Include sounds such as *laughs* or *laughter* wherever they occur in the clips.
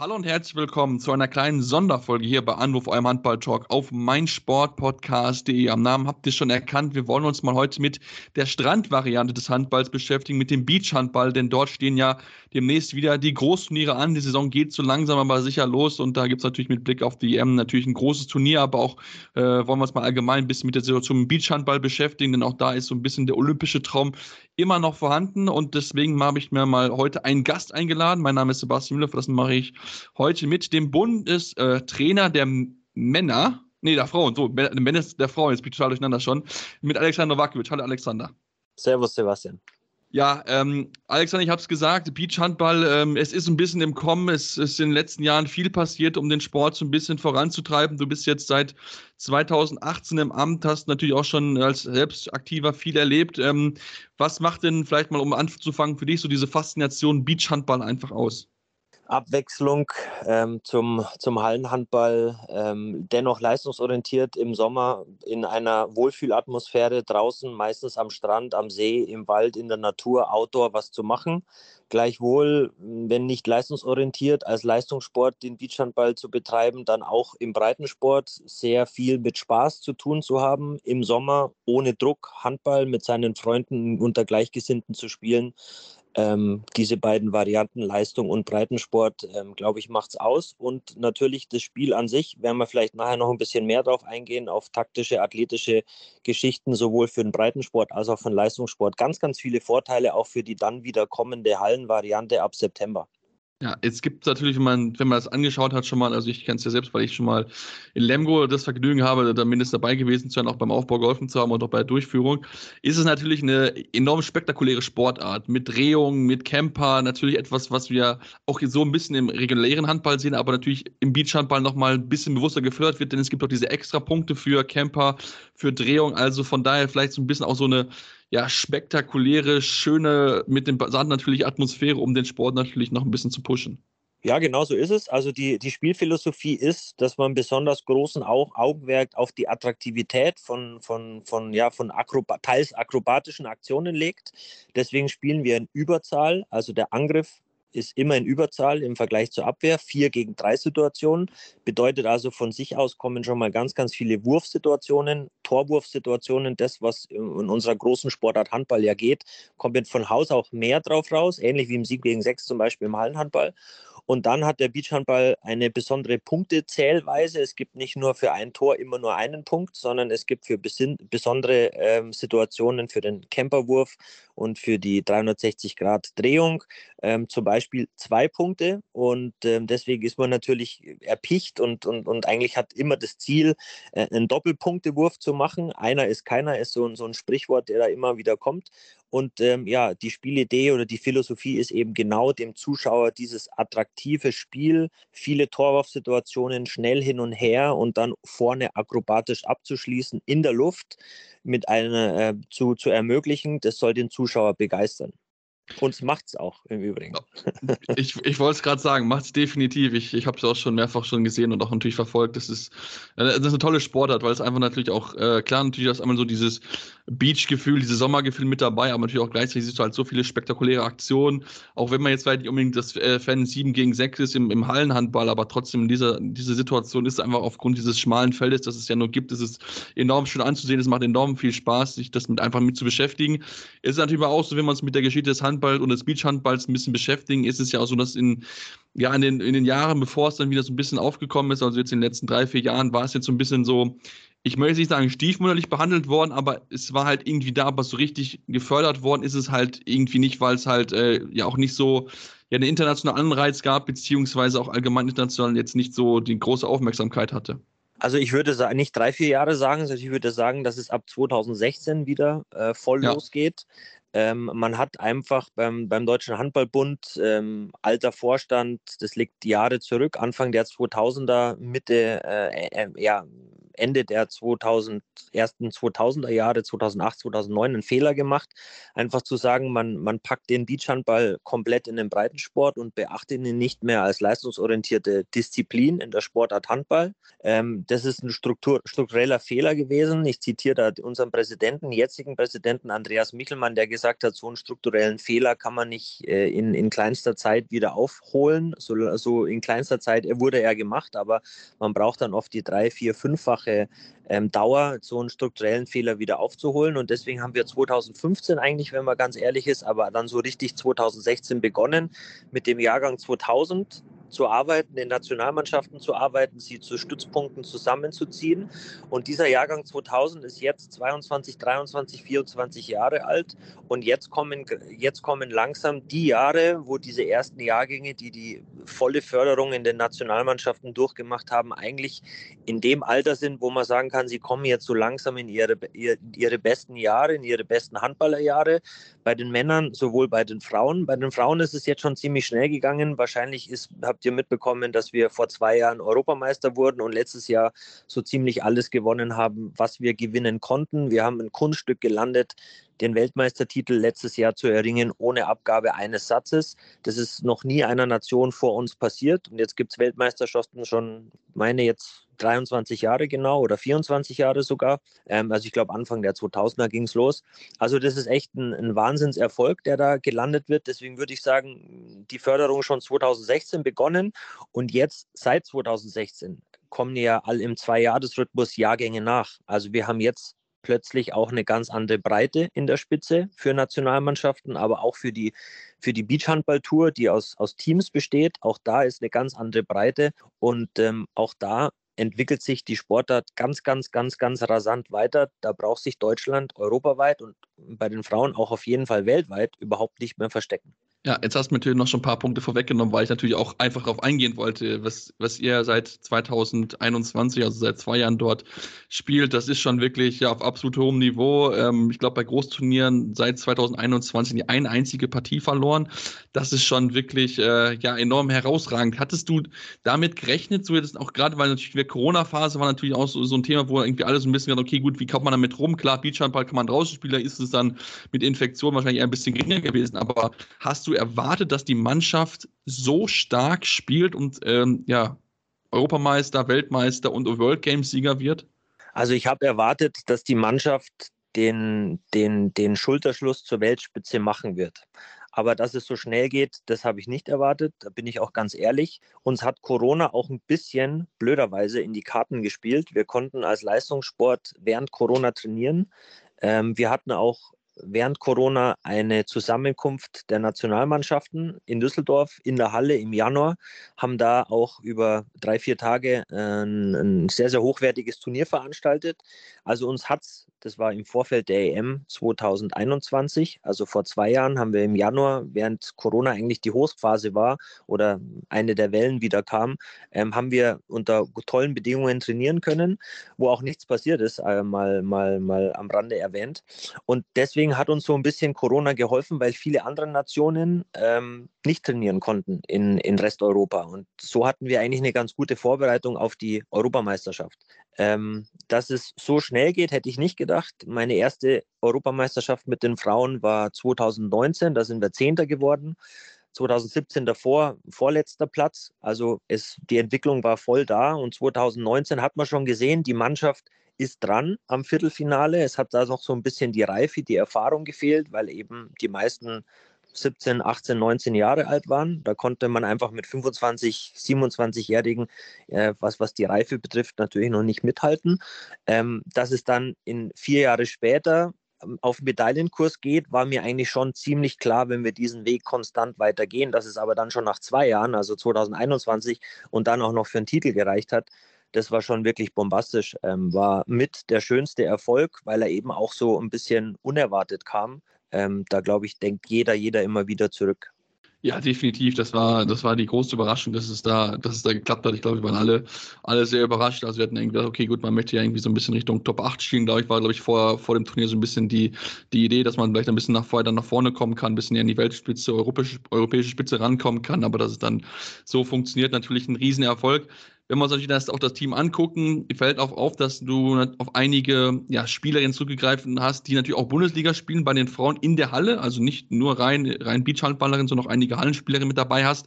Hallo und herzlich willkommen zu einer kleinen Sonderfolge hier bei Anruf eurem Handball-Talk auf meinsportpodcast.de. Am Namen habt ihr schon erkannt, wir wollen uns mal heute mit der Strandvariante des Handballs beschäftigen, mit dem Beachhandball, denn dort stehen ja demnächst wieder die Großturniere an. Die Saison geht so langsam aber sicher los und da gibt es natürlich mit Blick auf die EM natürlich ein großes Turnier, aber auch äh, wollen wir uns mal allgemein ein bisschen mit der Situation im Beachhandball beschäftigen, denn auch da ist so ein bisschen der olympische Traum immer noch vorhanden und deswegen habe ich mir mal heute einen Gast eingeladen. Mein Name ist Sebastian Müller, das mache ich heute mit dem Bundestrainer der Männer, nee, der Frauen, so, Männer der Frauen, jetzt bin ich total durcheinander schon, mit Alexander Wakiewicz. Hallo Alexander. Servus Sebastian. Ja, ähm, Alexander, ich habe es gesagt, Beachhandball, ähm, es ist ein bisschen im Kommen. Es ist in den letzten Jahren viel passiert, um den Sport so ein bisschen voranzutreiben. Du bist jetzt seit 2018 im Amt, hast natürlich auch schon als Selbstaktiver viel erlebt. Ähm, was macht denn vielleicht mal, um anzufangen, für dich so diese Faszination Beachhandball einfach aus? Abwechslung ähm, zum, zum Hallenhandball, ähm, dennoch leistungsorientiert im Sommer in einer Wohlfühlatmosphäre draußen, meistens am Strand, am See, im Wald, in der Natur, Outdoor was zu machen. Gleichwohl, wenn nicht leistungsorientiert, als Leistungssport den Beachhandball zu betreiben, dann auch im Breitensport sehr viel mit Spaß zu tun zu haben, im Sommer ohne Druck Handball mit seinen Freunden unter Gleichgesinnten zu spielen ähm, diese beiden Varianten, Leistung und Breitensport, ähm, glaube ich, macht es aus. Und natürlich das Spiel an sich, werden wir vielleicht nachher noch ein bisschen mehr drauf eingehen, auf taktische, athletische Geschichten, sowohl für den Breitensport als auch für den Leistungssport. Ganz, ganz viele Vorteile auch für die dann wieder kommende Hallenvariante ab September. Ja, es gibt natürlich, wenn man, wenn man das angeschaut hat, schon mal, also ich kenne es ja selbst, weil ich schon mal in Lemgo das Vergnügen habe, da mindestens dabei gewesen zu sein, auch beim Aufbau geholfen zu haben und auch bei der Durchführung, ist es natürlich eine enorm spektakuläre Sportart mit Drehungen, mit Camper, natürlich etwas, was wir auch so ein bisschen im regulären Handball sehen, aber natürlich im Beachhandball nochmal ein bisschen bewusster gefördert wird, denn es gibt auch diese extra Punkte für Camper, für Drehung, also von daher vielleicht so ein bisschen auch so eine ja, spektakuläre, schöne, mit dem Sand natürlich Atmosphäre, um den Sport natürlich noch ein bisschen zu pushen. Ja, genau so ist es. Also die, die Spielphilosophie ist, dass man besonders großen Augenmerk auf die Attraktivität von, von, von, ja, von akroba teils akrobatischen Aktionen legt. Deswegen spielen wir in Überzahl. Also der Angriff ist immer in Überzahl im Vergleich zur Abwehr. Vier gegen drei Situationen bedeutet also von sich aus kommen schon mal ganz, ganz viele Wurfsituationen, Torwurfsituationen. Das, was in unserer großen Sportart Handball ja geht, kommt von Haus auch mehr drauf raus, ähnlich wie im 7 gegen 6 zum Beispiel im Hallenhandball. Und dann hat der Beachhandball eine besondere Punktezählweise. Es gibt nicht nur für ein Tor immer nur einen Punkt, sondern es gibt für besondere ähm, Situationen für den Camperwurf und für die 360 Grad Drehung ähm, zum Beispiel zwei Punkte. Und ähm, deswegen ist man natürlich erpicht und, und, und eigentlich hat immer das Ziel, äh, einen Doppelpunktewurf zu machen. Einer ist keiner, ist so, so ein Sprichwort, der da immer wieder kommt. Und ähm, ja, die Spielidee oder die Philosophie ist eben genau dem Zuschauer dieses attraktive Spiel, viele Torwurfsituationen schnell hin und her und dann vorne akrobatisch abzuschließen in der Luft mit einer äh, zu, zu ermöglichen. Das soll den Zuschauer begeistern. Und es macht es auch im Übrigen. Ich, ich wollte es gerade sagen, macht es definitiv. Ich, ich habe es auch schon mehrfach schon gesehen und auch natürlich verfolgt. Das ist, das ist eine tolle Sportart, weil es einfach natürlich auch, äh, klar, natürlich ist einmal so dieses Beach-Gefühl, dieses Sommergefühl mit dabei, aber natürlich auch gleichzeitig siehst du halt so viele spektakuläre Aktionen. Auch wenn man jetzt vielleicht nicht unbedingt das äh, Fan 7 gegen 6 ist im, im Hallenhandball, aber trotzdem in dieser, dieser Situation ist einfach aufgrund dieses schmalen Feldes, das es ja nur gibt, ist es enorm schön anzusehen. Es macht enorm viel Spaß, sich das mit einfach mit zu beschäftigen. Es ist natürlich auch so, wenn man es mit der Geschichte des Handballs Handball und des Beachhandballs ein bisschen beschäftigen, ist es ja auch so, dass in, ja, in, den, in den Jahren, bevor es dann wieder so ein bisschen aufgekommen ist, also jetzt in den letzten drei, vier Jahren, war es jetzt so ein bisschen so, ich möchte nicht sagen stiefmütterlich behandelt worden, aber es war halt irgendwie da, aber so richtig gefördert worden ist es halt irgendwie nicht, weil es halt äh, ja auch nicht so ja, einen internationalen Anreiz gab, beziehungsweise auch allgemein international jetzt nicht so die große Aufmerksamkeit hatte. Also ich würde nicht drei, vier Jahre sagen, sondern ich würde sagen, dass es ab 2016 wieder äh, voll ja. losgeht. Ähm, man hat einfach beim, beim Deutschen Handballbund, ähm, alter Vorstand, das liegt Jahre zurück, Anfang der 2000er, Mitte, äh, äh, ja, Ende der 2000, ersten 2000er Jahre, 2008, 2009, einen Fehler gemacht. Einfach zu sagen, man, man packt den Beachhandball komplett in den Breitensport und beachtet ihn nicht mehr als leistungsorientierte Disziplin in der Sportart Handball. Ähm, das ist ein Struktur, struktureller Fehler gewesen. Ich zitiere da unseren Präsidenten, jetzigen Präsidenten Andreas Michelmann, der gesagt hat, so einen strukturellen Fehler kann man nicht äh, in, in kleinster Zeit wieder aufholen. So, so in kleinster Zeit wurde er gemacht, aber man braucht dann oft die drei, vier, fünffache ähm, Dauer, so einen strukturellen Fehler wieder aufzuholen. Und deswegen haben wir 2015 eigentlich, wenn man ganz ehrlich ist, aber dann so richtig 2016 begonnen mit dem Jahrgang 2000 zu arbeiten, in Nationalmannschaften zu arbeiten, sie zu Stützpunkten zusammenzuziehen. Und dieser Jahrgang 2000 ist jetzt 22, 23, 24 Jahre alt. Und jetzt kommen, jetzt kommen langsam die Jahre, wo diese ersten Jahrgänge, die die volle Förderung in den Nationalmannschaften durchgemacht haben, eigentlich in dem Alter sind, wo man sagen kann, sie kommen jetzt so langsam in ihre, ihre besten Jahre, in ihre besten Handballerjahre. Bei den Männern, sowohl bei den Frauen. Bei den Frauen ist es jetzt schon ziemlich schnell gegangen. Wahrscheinlich ist, habt ihr mitbekommen, dass wir vor zwei Jahren Europameister wurden und letztes Jahr so ziemlich alles gewonnen haben, was wir gewinnen konnten. Wir haben ein Kunststück gelandet, den Weltmeistertitel letztes Jahr zu erringen, ohne Abgabe eines Satzes. Das ist noch nie einer Nation vor uns passiert. Und jetzt gibt es Weltmeisterschaften schon, meine jetzt 23 Jahre genau oder 24 Jahre sogar. Ähm, also ich glaube, Anfang der 2000er ging es los. Also das ist echt ein, ein Wahnsinnserfolg, der da gelandet wird. Deswegen würde ich sagen, die Förderung schon 2016 begonnen und jetzt seit 2016 kommen ja all im Zwei-Jahres-Rhythmus Jahrgänge nach. Also wir haben jetzt plötzlich auch eine ganz andere Breite in der Spitze für Nationalmannschaften, aber auch für die, für die Beachhandball-Tour, die aus, aus Teams besteht. Auch da ist eine ganz andere Breite und ähm, auch da entwickelt sich die Sportart ganz, ganz, ganz, ganz rasant weiter. Da braucht sich Deutschland europaweit und bei den Frauen auch auf jeden Fall weltweit überhaupt nicht mehr verstecken. Ja, jetzt hast du natürlich noch schon ein paar Punkte vorweggenommen, weil ich natürlich auch einfach darauf eingehen wollte, was, was ihr seit 2021, also seit zwei Jahren dort spielt. Das ist schon wirklich ja auf absolut hohem Niveau. Ähm, ich glaube, bei Großturnieren seit 2021 die eine einzige Partie verloren. Das ist schon wirklich äh, ja enorm herausragend. Hattest du damit gerechnet, so jetzt auch gerade, weil natürlich die Corona-Phase war natürlich auch so, so ein Thema, wo irgendwie alles ein bisschen okay, gut, wie kommt man damit rum? Klar, Beachhandball kann man draußen spielen, da ist es dann mit Infektion wahrscheinlich eher ein bisschen geringer gewesen. Aber hast du erwartet, dass die Mannschaft so stark spielt und ähm, ja, Europameister, Weltmeister und World Games Sieger wird? Also ich habe erwartet, dass die Mannschaft den, den, den Schulterschluss zur Weltspitze machen wird. Aber dass es so schnell geht, das habe ich nicht erwartet. Da bin ich auch ganz ehrlich. Uns hat Corona auch ein bisschen blöderweise in die Karten gespielt. Wir konnten als Leistungssport während Corona trainieren. Ähm, wir hatten auch während Corona eine Zusammenkunft der Nationalmannschaften in Düsseldorf in der Halle im Januar, haben da auch über drei, vier Tage ein, ein sehr, sehr hochwertiges Turnier veranstaltet. Also uns hat es das war im Vorfeld der EM 2021, also vor zwei Jahren, haben wir im Januar, während Corona eigentlich die Hochphase war oder eine der Wellen wieder kam, ähm, haben wir unter tollen Bedingungen trainieren können, wo auch nichts passiert ist, äh, mal, mal, mal am Rande erwähnt. Und deswegen hat uns so ein bisschen Corona geholfen, weil viele andere Nationen ähm, nicht trainieren konnten in, in Resteuropa. Und so hatten wir eigentlich eine ganz gute Vorbereitung auf die Europameisterschaft. Ähm, dass es so schnell geht, hätte ich nicht gedacht. Meine erste Europameisterschaft mit den Frauen war 2019, da sind wir Zehnter geworden. 2017 davor vorletzter Platz. Also es, die Entwicklung war voll da und 2019 hat man schon gesehen, die Mannschaft ist dran am Viertelfinale. Es hat da noch so ein bisschen die Reife, die Erfahrung gefehlt, weil eben die meisten 17, 18, 19 Jahre alt waren. Da konnte man einfach mit 25, 27-Jährigen, äh, was, was die Reife betrifft, natürlich noch nicht mithalten. Ähm, dass es dann in vier Jahre später ähm, auf Medaillenkurs geht, war mir eigentlich schon ziemlich klar, wenn wir diesen Weg konstant weitergehen. Dass es aber dann schon nach zwei Jahren, also 2021, und dann auch noch für einen Titel gereicht hat, das war schon wirklich bombastisch. Ähm, war mit der schönste Erfolg, weil er eben auch so ein bisschen unerwartet kam. Ähm, da glaube ich, denkt jeder, jeder immer wieder zurück. Ja, definitiv. Das war, das war die große Überraschung, dass es da, dass es da geklappt hat. Ich glaube, wir waren alle, alle sehr überrascht. Also wir hatten irgendwie gedacht, okay, gut, man möchte ja irgendwie so ein bisschen Richtung Top 8 spielen. Glaube ich, war, glaube ich, vor, vor dem Turnier so ein bisschen die, die Idee, dass man vielleicht ein bisschen nach vorher dann nach vorne kommen kann, ein bisschen in die Weltspitze, europäische, europäische Spitze rankommen kann. Aber dass es dann so funktioniert, natürlich ein Riesenerfolg. Wenn wir uns natürlich das, auch das Team angucken, fällt auch auf, dass du auf einige ja, Spielerinnen zurückgegriffen hast, die natürlich auch Bundesliga spielen bei den Frauen in der Halle, also nicht nur rein, rein Beachhandballerinnen, sondern auch einige Hallenspielerinnen mit dabei hast.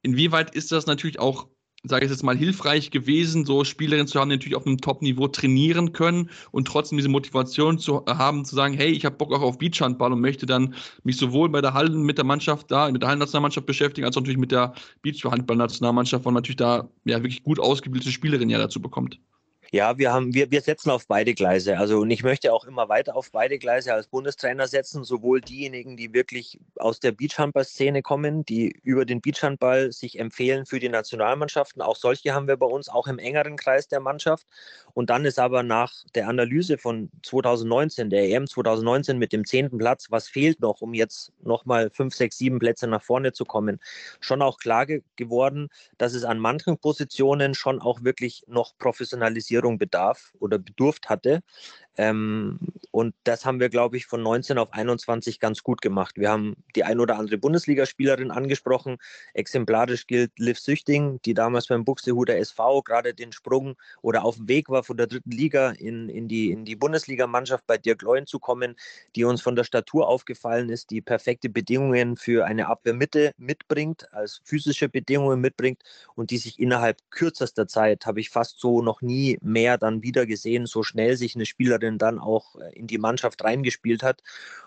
Inwieweit ist das natürlich auch sage ich jetzt mal, hilfreich gewesen, so Spielerinnen zu haben, die natürlich auf einem Top-Niveau trainieren können und trotzdem diese Motivation zu haben, zu sagen, hey, ich habe Bock auch auf Beachhandball und möchte dann mich sowohl bei der Hallen mit der Mannschaft da, mit der Hallennationalmannschaft beschäftigen, als auch natürlich mit der Beachhandball-Nationalmannschaft, weil man natürlich da ja wirklich gut ausgebildete Spielerinnen ja dazu bekommt. Ja, wir haben, wir, wir setzen auf beide Gleise. Also und ich möchte auch immer weiter auf beide Gleise als Bundestrainer setzen, sowohl diejenigen, die wirklich aus der Beachhandball-Szene kommen, die über den Beachhandball sich empfehlen für die Nationalmannschaften. Auch solche haben wir bei uns, auch im engeren Kreis der Mannschaft. Und dann ist aber nach der Analyse von 2019, der EM 2019 mit dem zehnten Platz, was fehlt noch, um jetzt nochmal fünf, sechs, sieben Plätze nach vorne zu kommen, schon auch klar ge geworden, dass es an manchen Positionen schon auch wirklich noch Professionalisierung Optimierung bedarf oder bedurft hatte. Ähm, und das haben wir, glaube ich, von 19 auf 21 ganz gut gemacht. Wir haben die ein oder andere Bundesligaspielerin angesprochen. Exemplarisch gilt Liv Süchting, die damals beim Buxtehuder SV gerade den Sprung oder auf dem Weg war, von der dritten Liga in, in die, in die Bundesligamannschaft bei Dirk Leuen zu kommen, die uns von der Statur aufgefallen ist, die perfekte Bedingungen für eine Abwehrmitte mitbringt, als physische Bedingungen mitbringt und die sich innerhalb kürzester Zeit, habe ich fast so noch nie mehr dann wieder gesehen, so schnell sich eine Spielerin dann auch äh, in die Mannschaft reingespielt hat.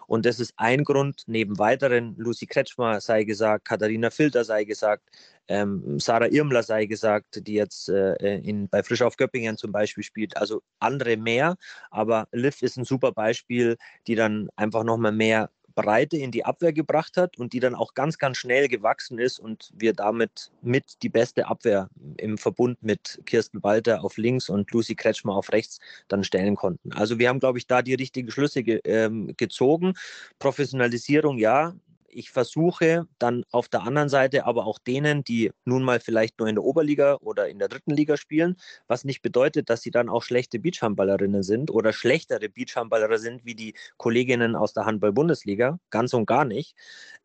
Und das ist ein Grund, neben weiteren, Lucy Kretschmer sei gesagt, Katharina Filter sei gesagt, ähm, Sarah Irmler sei gesagt, die jetzt äh, äh in, bei Frisch auf Göppingen zum Beispiel spielt. Also andere mehr, aber Liv ist ein super Beispiel, die dann einfach nochmal mehr Breite in die Abwehr gebracht hat und die dann auch ganz, ganz schnell gewachsen ist und wir damit mit die beste Abwehr im Verbund mit Kirsten Walter auf links und Lucy Kretschmer auf rechts dann stellen konnten. Also wir haben, glaube ich, da die richtigen Schlüsse ge ähm, gezogen. Professionalisierung, ja, ich versuche dann auf der anderen Seite aber auch denen, die nun mal vielleicht nur in der Oberliga oder in der dritten Liga spielen, was nicht bedeutet, dass sie dann auch schlechte Beachhandballerinnen sind oder schlechtere Beachhandballer sind wie die Kolleginnen aus der Handball-Bundesliga. Ganz und gar nicht.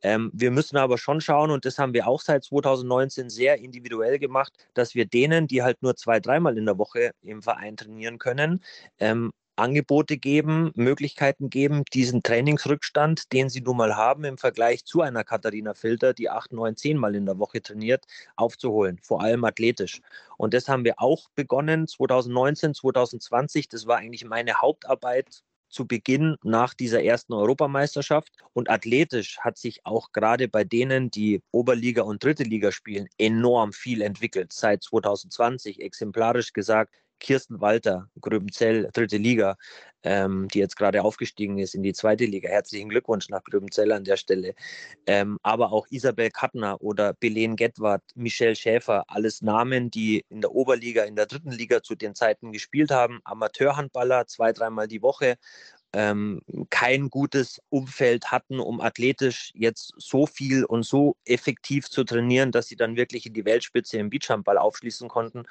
Ähm, wir müssen aber schon schauen, und das haben wir auch seit 2019 sehr individuell gemacht, dass wir denen, die halt nur zwei, dreimal in der Woche im Verein trainieren können, ähm, Angebote geben, Möglichkeiten geben, diesen Trainingsrückstand, den sie nun mal haben im Vergleich zu einer Katharina Filter, die acht, neun, zehn Mal in der Woche trainiert, aufzuholen, vor allem athletisch. Und das haben wir auch begonnen 2019, 2020. Das war eigentlich meine Hauptarbeit zu Beginn nach dieser ersten Europameisterschaft. Und athletisch hat sich auch gerade bei denen, die Oberliga und Dritte Liga spielen, enorm viel entwickelt. Seit 2020 exemplarisch gesagt, Kirsten Walter, Gröbenzell, dritte Liga, ähm, die jetzt gerade aufgestiegen ist in die zweite Liga. Herzlichen Glückwunsch nach Gröbenzell an der Stelle. Ähm, aber auch Isabel Kattner oder Belen Gedwart, Michelle Schäfer, alles Namen, die in der Oberliga, in der dritten Liga zu den Zeiten gespielt haben. Amateurhandballer, zwei, dreimal die Woche ähm, kein gutes Umfeld hatten, um athletisch jetzt so viel und so effektiv zu trainieren, dass sie dann wirklich in die Weltspitze im Beachhandball aufschließen konnten.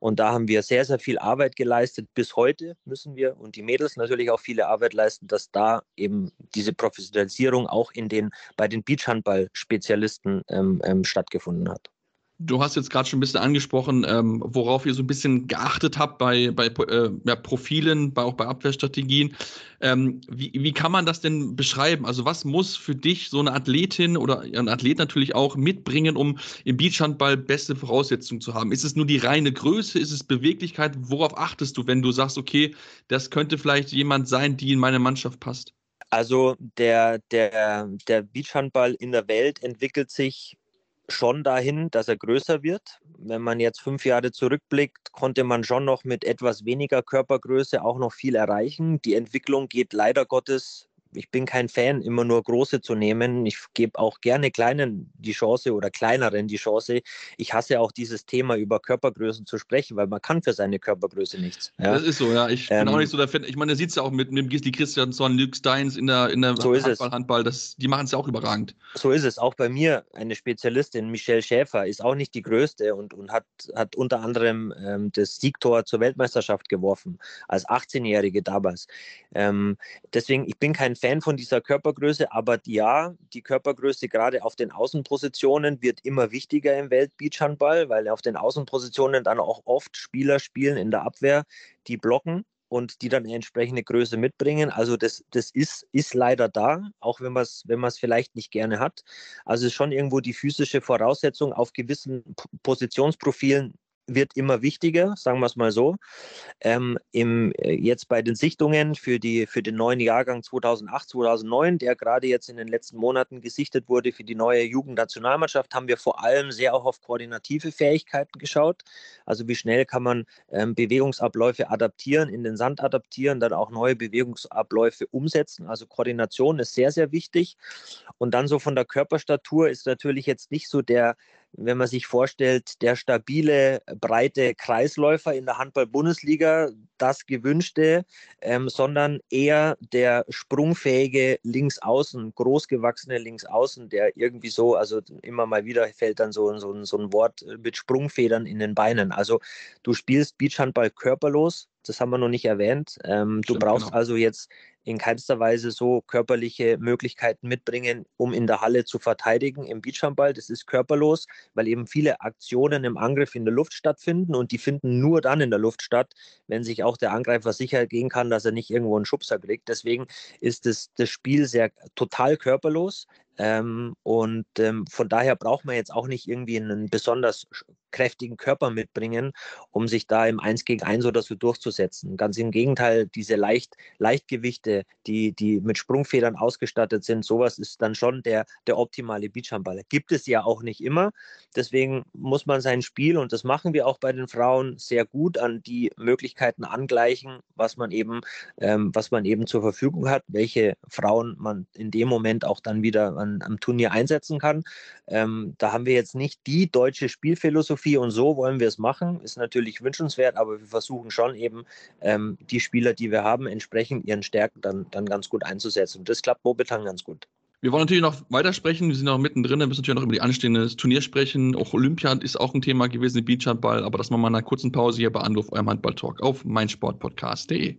Und da haben wir sehr, sehr viel Arbeit geleistet. Bis heute müssen wir und die Mädels natürlich auch viele Arbeit leisten, dass da eben diese Professionalisierung auch in den, bei den Beachhandball-Spezialisten ähm, ähm, stattgefunden hat. Du hast jetzt gerade schon ein bisschen angesprochen, ähm, worauf ihr so ein bisschen geachtet habt bei, bei äh, ja, Profilen, bei, auch bei Abwehrstrategien. Ähm, wie, wie kann man das denn beschreiben? Also was muss für dich so eine Athletin oder ein Athlet natürlich auch mitbringen, um im Beachhandball beste Voraussetzungen zu haben? Ist es nur die reine Größe? Ist es Beweglichkeit? Worauf achtest du, wenn du sagst, okay, das könnte vielleicht jemand sein, die in meine Mannschaft passt? Also der, der, der Beachhandball in der Welt entwickelt sich schon dahin, dass er größer wird. Wenn man jetzt fünf Jahre zurückblickt, konnte man schon noch mit etwas weniger Körpergröße auch noch viel erreichen. Die Entwicklung geht leider Gottes ich bin kein Fan, immer nur große zu nehmen. Ich gebe auch gerne kleinen die Chance oder kleineren die Chance. Ich hasse auch dieses Thema über Körpergrößen zu sprechen, weil man kann für seine Körpergröße nichts. Ja? Das ist so, ja. Ich ähm, bin auch nicht so der Fan. Ich meine, sieht es ja auch mit, mit Gisli Christiansson, Luke Steins in der, in der so Handball, Handball das, die machen es ja auch überragend. So ist es. Auch bei mir eine Spezialistin, Michelle Schäfer, ist auch nicht die größte und, und hat, hat unter anderem ähm, das Siegtor zur Weltmeisterschaft geworfen, als 18-Jährige damals. Ähm, deswegen, ich bin kein Fan von dieser Körpergröße, aber ja, die Körpergröße gerade auf den Außenpositionen wird immer wichtiger im Weltbeachhandball, weil auf den Außenpositionen dann auch oft Spieler spielen in der Abwehr, die blocken und die dann eine entsprechende Größe mitbringen. Also das, das ist, ist leider da, auch wenn man es wenn vielleicht nicht gerne hat. Also es ist schon irgendwo die physische Voraussetzung auf gewissen Positionsprofilen wird immer wichtiger, sagen wir es mal so. Ähm, im, äh, jetzt bei den Sichtungen für, die, für den neuen Jahrgang 2008, 2009, der gerade jetzt in den letzten Monaten gesichtet wurde für die neue Jugendnationalmannschaft, haben wir vor allem sehr auch auf koordinative Fähigkeiten geschaut. Also wie schnell kann man ähm, Bewegungsabläufe adaptieren, in den Sand adaptieren, dann auch neue Bewegungsabläufe umsetzen. Also Koordination ist sehr, sehr wichtig. Und dann so von der Körperstatur ist natürlich jetzt nicht so der wenn man sich vorstellt, der stabile, breite Kreisläufer in der Handball-Bundesliga, das gewünschte, ähm, sondern eher der sprungfähige Linksaußen, großgewachsene Linksaußen, der irgendwie so, also immer mal wieder fällt dann so, so, so ein Wort mit Sprungfedern in den Beinen. Also du spielst Beachhandball körperlos, das haben wir noch nicht erwähnt. Ähm, du brauchst genau. also jetzt in keinster Weise so körperliche Möglichkeiten mitbringen, um in der Halle zu verteidigen im Beachhandball. Das ist körperlos, weil eben viele Aktionen im Angriff in der Luft stattfinden und die finden nur dann in der Luft statt, wenn sich auch der Angreifer sicher gehen kann, dass er nicht irgendwo einen Schubser kriegt. Deswegen ist das, das Spiel sehr total körperlos. Ähm, und ähm, von daher braucht man jetzt auch nicht irgendwie einen besonders kräftigen Körper mitbringen, um sich da im 1 gegen 1 oder so durchzusetzen. Ganz im Gegenteil, diese Leicht, Leichtgewichte, die, die mit Sprungfedern ausgestattet sind, sowas ist dann schon der, der optimale Beachhandballer. Gibt es ja auch nicht immer. Deswegen muss man sein Spiel, und das machen wir auch bei den Frauen, sehr gut an die Möglichkeiten angleichen, was man eben, ähm, was man eben zur Verfügung hat, welche Frauen man in dem Moment auch dann wieder an am Turnier einsetzen kann. Ähm, da haben wir jetzt nicht die deutsche Spielphilosophie und so wollen wir es machen. Ist natürlich wünschenswert, aber wir versuchen schon eben ähm, die Spieler, die wir haben, entsprechend ihren Stärken dann, dann ganz gut einzusetzen. Und das klappt momentan ganz gut. Wir wollen natürlich noch weitersprechen. Wir sind noch mittendrin. Wir müssen natürlich noch über die anstehende Turnier sprechen. Auch Olympia ist auch ein Thema gewesen, Beachhandball. Aber das machen wir in einer kurzen Pause hier bei Anruf eurem Handball-Talk auf meinsportpodcast.de.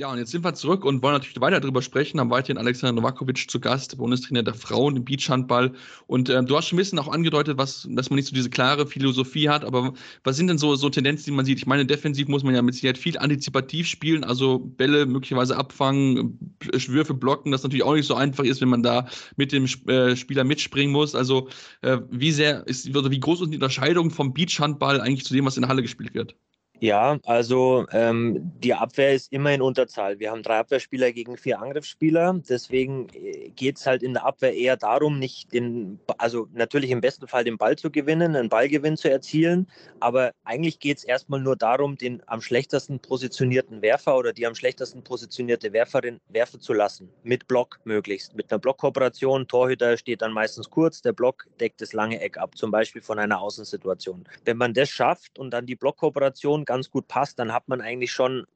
Ja, und jetzt sind wir zurück und wollen natürlich weiter darüber sprechen. Haben weiterhin Alexander Novakovic zu Gast, Bundestrainer der Frauen im Beachhandball. Und äh, du hast schon ein bisschen auch angedeutet, was, dass man nicht so diese klare Philosophie hat. Aber was sind denn so, so Tendenzen, die man sieht? Ich meine, defensiv muss man ja mit Sicherheit viel antizipativ spielen, also Bälle möglicherweise abfangen, Würfe blocken, das natürlich auch nicht so einfach ist, wenn man da mit dem äh, Spieler mitspringen muss. Also äh, wie sehr ist, oder wie groß ist die Unterscheidung vom Beachhandball eigentlich zu dem, was in der Halle gespielt wird? Ja, also ähm, die Abwehr ist immer in Unterzahl. Wir haben drei Abwehrspieler gegen vier Angriffsspieler. Deswegen äh, geht es halt in der Abwehr eher darum, nicht den, also natürlich im besten Fall den Ball zu gewinnen, einen Ballgewinn zu erzielen. Aber eigentlich geht es erstmal nur darum, den am schlechtesten positionierten Werfer oder die am schlechtesten positionierte Werferin werfen zu lassen. Mit Block möglichst. Mit einer Blockkooperation. Torhüter steht dann meistens kurz, der Block deckt das lange Eck ab, zum Beispiel von einer Außensituation. Wenn man das schafft und dann die Blockkooperation ganz gut passt, dann hat man eigentlich schon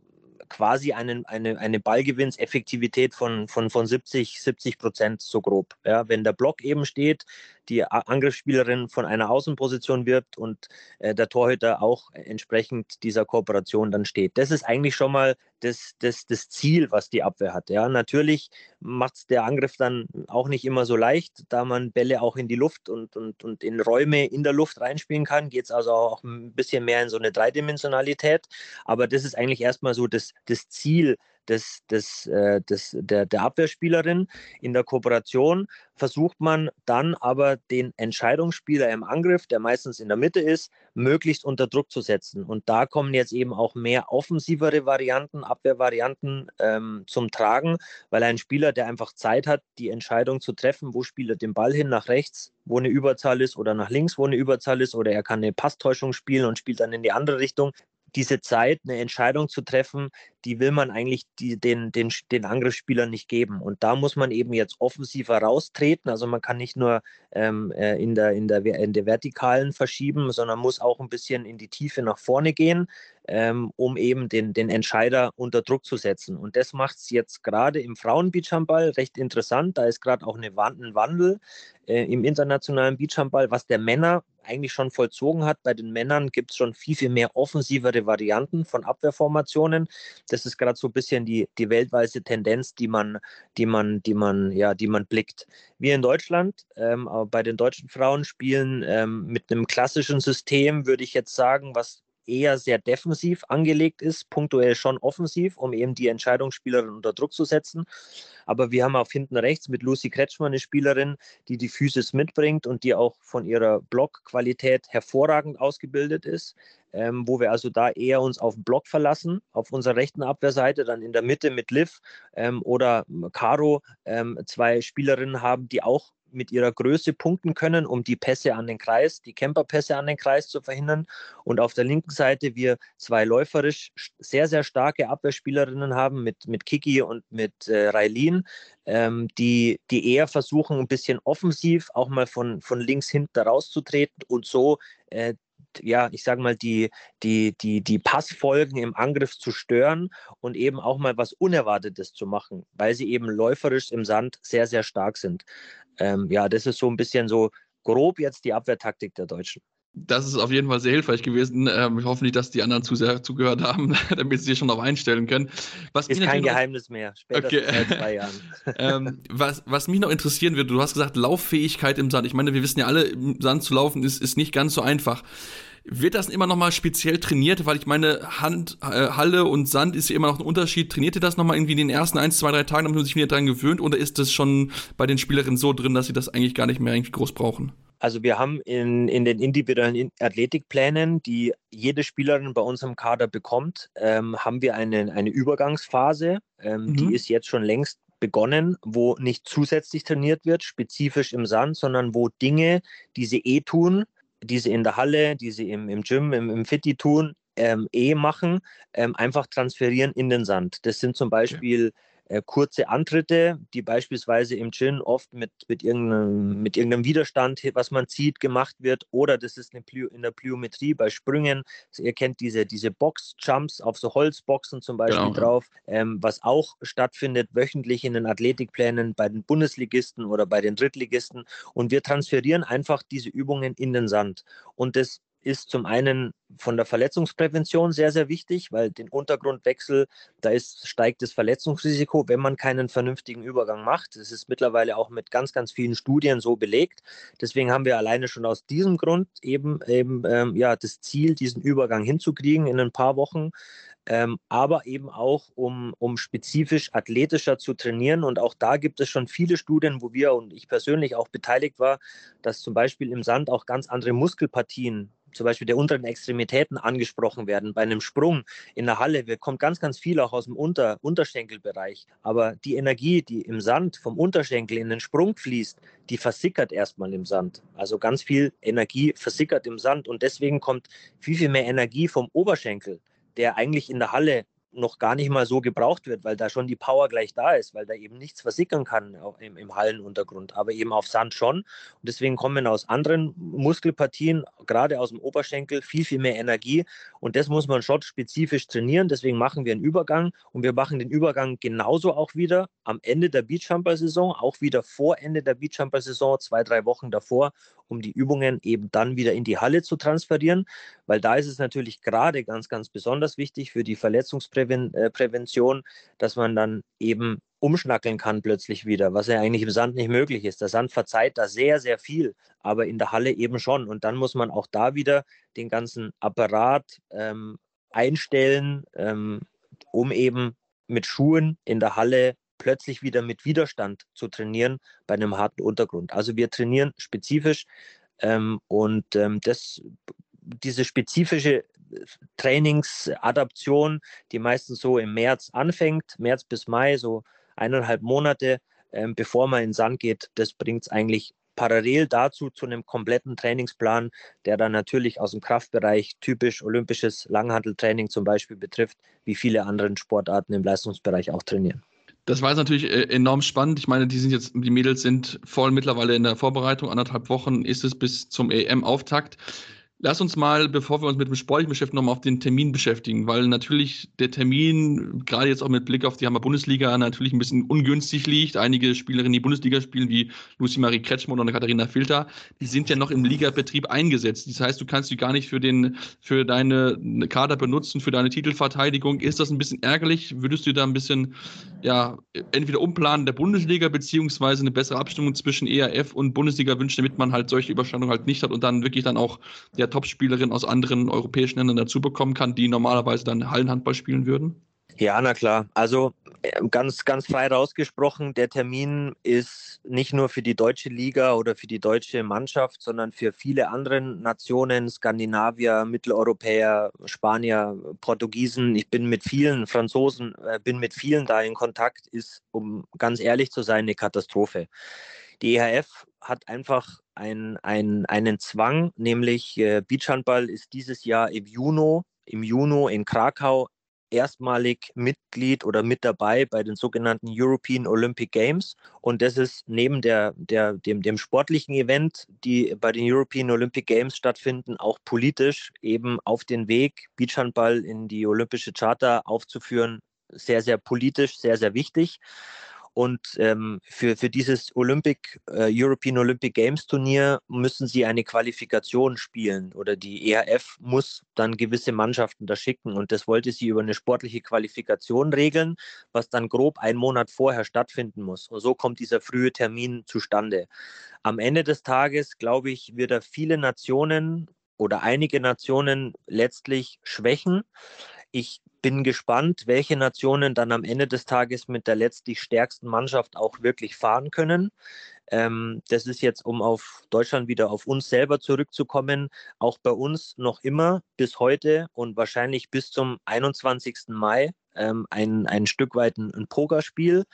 quasi einen, eine, eine Ballgewinnseffektivität von, von, von 70, 70 Prozent so grob. Ja, wenn der Block eben steht, die Angriffsspielerin von einer Außenposition wirbt und äh, der Torhüter auch entsprechend dieser Kooperation dann steht. Das ist eigentlich schon mal das, das, das Ziel, was die Abwehr hat. Ja, natürlich macht es der Angriff dann auch nicht immer so leicht, da man Bälle auch in die Luft und, und, und in Räume in der Luft reinspielen kann, geht es also auch ein bisschen mehr in so eine Dreidimensionalität. Aber das ist eigentlich erstmal so das, das Ziel, des, des, äh, des, der, der Abwehrspielerin. In der Kooperation versucht man dann aber den Entscheidungsspieler im Angriff, der meistens in der Mitte ist, möglichst unter Druck zu setzen. Und da kommen jetzt eben auch mehr offensivere Varianten, Abwehrvarianten ähm, zum Tragen, weil ein Spieler, der einfach Zeit hat, die Entscheidung zu treffen, wo spielt er den Ball hin, nach rechts, wo eine Überzahl ist, oder nach links, wo eine Überzahl ist, oder er kann eine Passtäuschung spielen und spielt dann in die andere Richtung, diese Zeit, eine Entscheidung zu treffen, die will man eigentlich die, den, den, den Angriffsspielern nicht geben. Und da muss man eben jetzt offensiver raustreten. Also man kann nicht nur ähm, äh, in, der, in, der, in der Vertikalen verschieben, sondern muss auch ein bisschen in die Tiefe nach vorne gehen, ähm, um eben den, den Entscheider unter Druck zu setzen. Und das macht es jetzt gerade im Frauenbeachhandball recht interessant. Da ist gerade auch eine, ein Wandel äh, im internationalen Beachhandball, was der Männer eigentlich schon vollzogen hat. Bei den Männern gibt es schon viel, viel mehr offensivere Varianten von Abwehrformationen. Das ist gerade so ein bisschen die, die weltweite Tendenz, die man, die man, die man, ja, die man blickt. Wir in Deutschland, ähm, bei den deutschen Frauen spielen ähm, mit einem klassischen System, würde ich jetzt sagen, was eher sehr defensiv angelegt ist, punktuell schon offensiv, um eben die Entscheidungsspielerin unter Druck zu setzen. Aber wir haben auf hinten rechts mit Lucy Kretschmann eine Spielerin, die die Physis mitbringt und die auch von ihrer Blockqualität hervorragend ausgebildet ist. Ähm, wo wir also da eher uns auf den Block verlassen, auf unserer rechten Abwehrseite, dann in der Mitte mit Liv ähm, oder Caro ähm, zwei Spielerinnen haben, die auch mit ihrer Größe punkten können, um die Pässe an den Kreis, die Camperpässe an den Kreis zu verhindern. Und auf der linken Seite wir zwei läuferisch sehr, sehr starke Abwehrspielerinnen haben mit, mit Kiki und mit äh, Railin, ähm, die, die eher versuchen, ein bisschen offensiv auch mal von, von links hinten rauszutreten und so äh, ja, ich sage mal, die, die, die, die Passfolgen im Angriff zu stören und eben auch mal was Unerwartetes zu machen, weil sie eben läuferisch im Sand sehr, sehr stark sind. Ähm, ja, das ist so ein bisschen so grob jetzt die Abwehrtaktik der Deutschen. Das ist auf jeden Fall sehr hilfreich gewesen. Ähm, ich hoffe nicht, dass die anderen zu sehr zugehört haben, *laughs* damit sie sich schon darauf einstellen können. Was ist kein Geheimnis mehr, spätestens okay. seit zwei Jahren. *laughs* ähm, was, was mich noch interessieren würde, du hast gesagt, Lauffähigkeit im Sand. Ich meine, wir wissen ja alle, im Sand zu laufen ist, ist nicht ganz so einfach. Wird das immer noch mal speziell trainiert? Weil ich meine, Hand, äh, Halle und Sand ist ja immer noch ein Unterschied. Trainiert ihr das noch mal irgendwie in den ersten ein, zwei, drei Tagen, damit man sich wieder dran gewöhnt? Oder ist das schon bei den Spielerinnen so drin, dass sie das eigentlich gar nicht mehr irgendwie groß brauchen? Also wir haben in, in den individuellen Athletikplänen, die jede Spielerin bei uns im Kader bekommt, ähm, haben wir eine, eine Übergangsphase. Ähm, mhm. Die ist jetzt schon längst begonnen, wo nicht zusätzlich trainiert wird, spezifisch im Sand, sondern wo Dinge, die sie eh tun, die sie in der Halle, die sie im, im Gym, im, im Fitti tun, ähm, eh machen, ähm, einfach transferieren in den Sand. Das sind zum Beispiel okay kurze Antritte, die beispielsweise im Gin oft mit, mit, irgendeinem, mit irgendeinem Widerstand, was man zieht, gemacht wird. Oder das ist Plyo, in der Plyometrie bei Sprüngen. Also ihr kennt diese, diese Box-Jumps auf so Holzboxen zum Beispiel genau. drauf, ähm, was auch stattfindet wöchentlich in den Athletikplänen bei den Bundesligisten oder bei den Drittligisten. Und wir transferieren einfach diese Übungen in den Sand. Und das ist zum einen von der Verletzungsprävention sehr, sehr wichtig, weil den Untergrundwechsel, da ist, steigt das Verletzungsrisiko, wenn man keinen vernünftigen Übergang macht. Das ist mittlerweile auch mit ganz, ganz vielen Studien so belegt. Deswegen haben wir alleine schon aus diesem Grund eben, eben ähm, ja, das Ziel, diesen Übergang hinzukriegen in ein paar Wochen. Ähm, aber eben auch, um, um spezifisch athletischer zu trainieren. Und auch da gibt es schon viele Studien, wo wir und ich persönlich auch beteiligt war, dass zum Beispiel im Sand auch ganz andere Muskelpartien zum Beispiel der unteren Extremitäten angesprochen werden. Bei einem Sprung in der Halle wir, kommt ganz, ganz viel auch aus dem Unter Unterschenkelbereich. Aber die Energie, die im Sand vom Unterschenkel in den Sprung fließt, die versickert erstmal im Sand. Also ganz viel Energie versickert im Sand und deswegen kommt viel, viel mehr Energie vom Oberschenkel, der eigentlich in der Halle noch gar nicht mal so gebraucht wird, weil da schon die Power gleich da ist, weil da eben nichts versickern kann im, im Hallenuntergrund, aber eben auf Sand schon. Und deswegen kommen aus anderen Muskelpartien, gerade aus dem Oberschenkel, viel, viel mehr Energie. Und das muss man schon spezifisch trainieren. Deswegen machen wir einen Übergang und wir machen den Übergang genauso auch wieder am Ende der Beachjumper-Saison, auch wieder vor Ende der Beachjumper-Saison, zwei, drei Wochen davor, um die Übungen eben dann wieder in die Halle zu transferieren, weil da ist es natürlich gerade ganz, ganz besonders wichtig für die Verletzungsprävention, äh, dass man dann eben umschnackeln kann plötzlich wieder, was ja eigentlich im Sand nicht möglich ist. Der Sand verzeiht da sehr, sehr viel, aber in der Halle eben schon. Und dann muss man auch da wieder den ganzen Apparat ähm, einstellen, ähm, um eben mit Schuhen in der Halle plötzlich wieder mit Widerstand zu trainieren bei einem harten Untergrund. Also wir trainieren spezifisch ähm, und ähm, das, diese spezifische Trainingsadaption, die meistens so im März anfängt, März bis Mai, so eineinhalb Monate, ähm, bevor man in den Sand geht, das bringt es eigentlich parallel dazu zu einem kompletten Trainingsplan, der dann natürlich aus dem Kraftbereich typisch olympisches Langhanteltraining zum Beispiel betrifft, wie viele andere Sportarten im Leistungsbereich auch trainieren. Das war jetzt natürlich äh, enorm spannend. Ich meine, die sind jetzt, die Mädels sind voll mittlerweile in der Vorbereitung. Anderthalb Wochen ist es bis zum EM-Auftakt. Lass uns mal, bevor wir uns mit dem Sportlichen beschäftigen, nochmal auf den Termin beschäftigen, weil natürlich der Termin, gerade jetzt auch mit Blick auf die Hammer Bundesliga, natürlich ein bisschen ungünstig liegt. Einige Spielerinnen, die Bundesliga spielen, wie Lucy Marie Kretschmann oder Katharina Filter, die sind ja noch im Ligabetrieb eingesetzt. Das heißt, du kannst sie gar nicht für, den, für deine Kader benutzen, für deine Titelverteidigung. Ist das ein bisschen ärgerlich? Würdest du da ein bisschen, ja, entweder umplanen der Bundesliga, beziehungsweise eine bessere Abstimmung zwischen ERF und Bundesliga wünschen, damit man halt solche Überschneidungen halt nicht hat und dann wirklich dann auch der Topspielerinnen aus anderen europäischen Ländern dazu bekommen kann, die normalerweise dann Hallenhandball spielen würden? Ja, na klar. Also äh, ganz, ganz frei rausgesprochen, der Termin ist nicht nur für die deutsche Liga oder für die deutsche Mannschaft, sondern für viele andere Nationen, Skandinavier, Mitteleuropäer, Spanier, Portugiesen. Ich bin mit vielen Franzosen, äh, bin mit vielen da in Kontakt, ist, um ganz ehrlich zu sein, eine Katastrophe. Die EHF hat einfach ein, ein, einen Zwang, nämlich äh, Beachhandball ist dieses Jahr im Juni, im Juni in Krakau erstmalig Mitglied oder mit dabei bei den sogenannten European Olympic Games. Und das ist neben der, der, dem, dem sportlichen Event, die bei den European Olympic Games stattfinden, auch politisch eben auf den Weg, Beachhandball in die olympische Charta aufzuführen, sehr, sehr politisch, sehr, sehr wichtig. Und ähm, für, für dieses Olympic, äh, European Olympic Games Turnier müssen sie eine Qualifikation spielen oder die ERF muss dann gewisse Mannschaften da schicken. Und das wollte sie über eine sportliche Qualifikation regeln, was dann grob einen Monat vorher stattfinden muss. Und so kommt dieser frühe Termin zustande. Am Ende des Tages, glaube ich, wird er viele Nationen oder einige Nationen letztlich schwächen. Ich bin gespannt, welche Nationen dann am Ende des Tages mit der letztlich stärksten Mannschaft auch wirklich fahren können. Ähm, das ist jetzt, um auf Deutschland wieder auf uns selber zurückzukommen, auch bei uns noch immer bis heute und wahrscheinlich bis zum 21. Mai ähm, ein, ein Stück weit ein, ein Pokerspiel.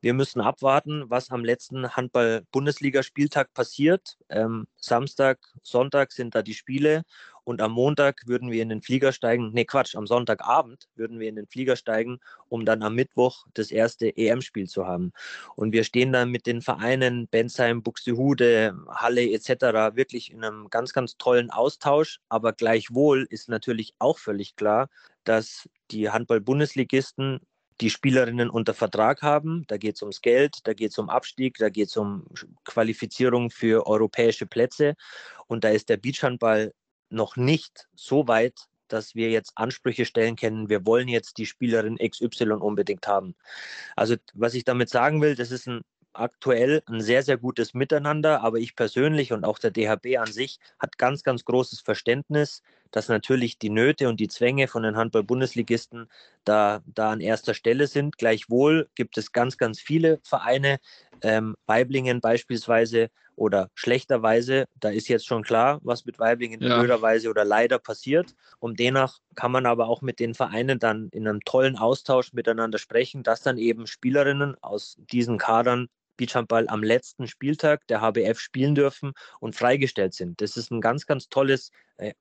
Wir müssen abwarten, was am letzten Handball-Bundesligaspieltag passiert. Ähm, Samstag, Sonntag sind da die Spiele und am Montag würden wir in den Flieger steigen. Nee, Quatsch, am Sonntagabend würden wir in den Flieger steigen, um dann am Mittwoch das erste EM-Spiel zu haben. Und wir stehen dann mit den Vereinen Bensheim, Buxtehude, Halle etc. wirklich in einem ganz, ganz tollen Austausch. Aber gleichwohl ist natürlich auch völlig klar, dass die Handball-Bundesligisten die Spielerinnen unter Vertrag haben. Da geht es ums Geld, da geht es um Abstieg, da geht es um Qualifizierung für europäische Plätze. Und da ist der Beachhandball noch nicht so weit, dass wir jetzt Ansprüche stellen können, wir wollen jetzt die Spielerin XY unbedingt haben. Also was ich damit sagen will, das ist ein aktuell ein sehr, sehr gutes Miteinander, aber ich persönlich und auch der DHB an sich hat ganz, ganz großes Verständnis, dass natürlich die Nöte und die Zwänge von den Handball-Bundesligisten da, da an erster Stelle sind. Gleichwohl gibt es ganz, ganz viele Vereine, ähm, Weiblingen beispielsweise oder schlechterweise, da ist jetzt schon klar, was mit Weiblingen ja. blöderweise oder leider passiert. Und demnach kann man aber auch mit den Vereinen dann in einem tollen Austausch miteinander sprechen, dass dann eben Spielerinnen aus diesen Kadern Beachhandball am letzten Spieltag der HBF spielen dürfen und freigestellt sind. Das ist ein ganz, ganz tolles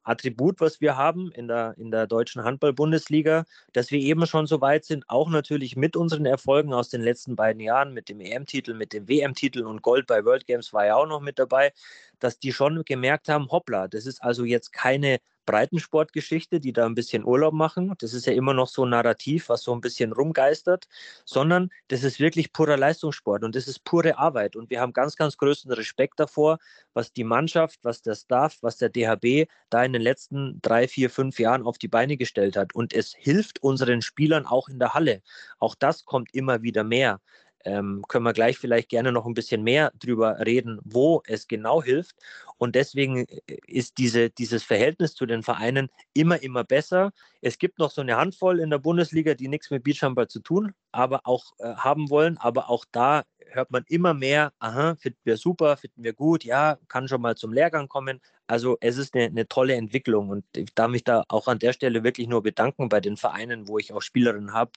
Attribut, was wir haben in der, in der deutschen Handball-Bundesliga, dass wir eben schon so weit sind, auch natürlich mit unseren Erfolgen aus den letzten beiden Jahren, mit dem EM-Titel, mit dem WM-Titel und Gold bei World Games war ja auch noch mit dabei, dass die schon gemerkt haben, hoppla, das ist also jetzt keine Breitensportgeschichte, die da ein bisschen Urlaub machen. Das ist ja immer noch so ein Narrativ, was so ein bisschen rumgeistert, sondern das ist wirklich purer Leistungssport und das ist pure Arbeit. Und wir haben ganz, ganz größten Respekt davor, was die Mannschaft, was der Staff, was der DHB da in den letzten drei, vier, fünf Jahren auf die Beine gestellt hat. Und es hilft unseren Spielern auch in der Halle. Auch das kommt immer wieder mehr. Ähm, können wir gleich vielleicht gerne noch ein bisschen mehr drüber reden, wo es genau hilft. Und deswegen äh, ist diese, dieses Verhältnis zu den Vereinen immer, immer besser. Es gibt noch so eine Handvoll in der Bundesliga, die nichts mit Beachhandball zu tun aber auch äh, haben wollen. Aber auch da hört man immer mehr, aha, finden wir super, finden wir gut, ja, kann schon mal zum Lehrgang kommen. Also es ist eine, eine, tolle Entwicklung und ich darf mich da auch an der Stelle wirklich nur bedanken bei den Vereinen, wo ich auch Spielerinnen habe.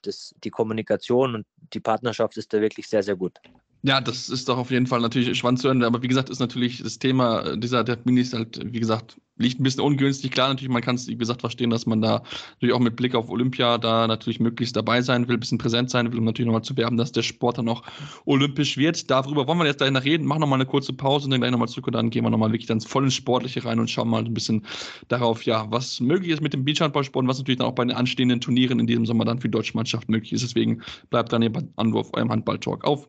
Die Kommunikation und die Partnerschaft ist da wirklich sehr, sehr gut. Ja, das ist doch auf jeden Fall natürlich spannend zu hören. Aber wie gesagt, ist natürlich das Thema äh, dieser Termin ist halt, wie gesagt, liegt ein bisschen ungünstig. Klar, natürlich, man kann es, wie gesagt, verstehen, dass man da natürlich auch mit Blick auf Olympia da natürlich möglichst dabei sein will, ein bisschen präsent sein will, um natürlich nochmal zu werben, dass der Sport dann auch olympisch wird. Darüber wollen wir jetzt gleich noch reden. Machen nochmal eine kurze Pause und dann gleich nochmal zurück und dann gehen wir nochmal wirklich dann voll ins Sportliche rein und schauen mal ein bisschen darauf, ja, was möglich ist mit dem Beachhandballsport und was natürlich dann auch bei den anstehenden Turnieren in diesem Sommer dann für die deutsche Mannschaft möglich ist. Deswegen bleibt dann hier bei Anwurf eurem Handballtalk auf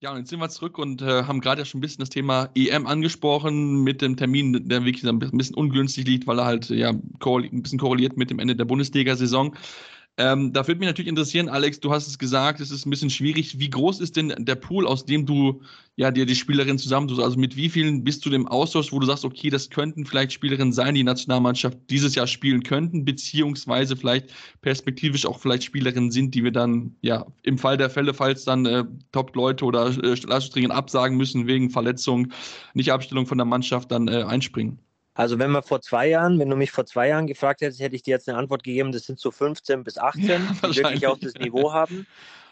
Ja, und jetzt sind wir zurück und äh, haben gerade ja schon ein bisschen das Thema EM angesprochen mit dem Termin, der wirklich ein bisschen ungünstig liegt, weil er halt ja ein bisschen korreliert mit dem Ende der Bundesliga-Saison. Ähm, da würde mich natürlich interessieren, Alex, du hast es gesagt, es ist ein bisschen schwierig. Wie groß ist denn der Pool, aus dem du ja dir die Spielerinnen zusammentust? Also mit wie vielen bist du dem Austausch, wo du sagst, okay, das könnten vielleicht Spielerinnen sein, die Nationalmannschaft dieses Jahr spielen könnten, beziehungsweise vielleicht perspektivisch auch vielleicht Spielerinnen sind, die wir dann ja im Fall der Fälle, falls dann äh, Top-Leute oder äh, Leistungsträger absagen müssen wegen Verletzung, nicht Abstellung von der Mannschaft, dann äh, einspringen. Also wenn wir vor zwei Jahren, wenn du mich vor zwei Jahren gefragt hättest, hätte ich dir jetzt eine Antwort gegeben, das sind so 15 bis 18, ja, die wirklich auch das Niveau haben.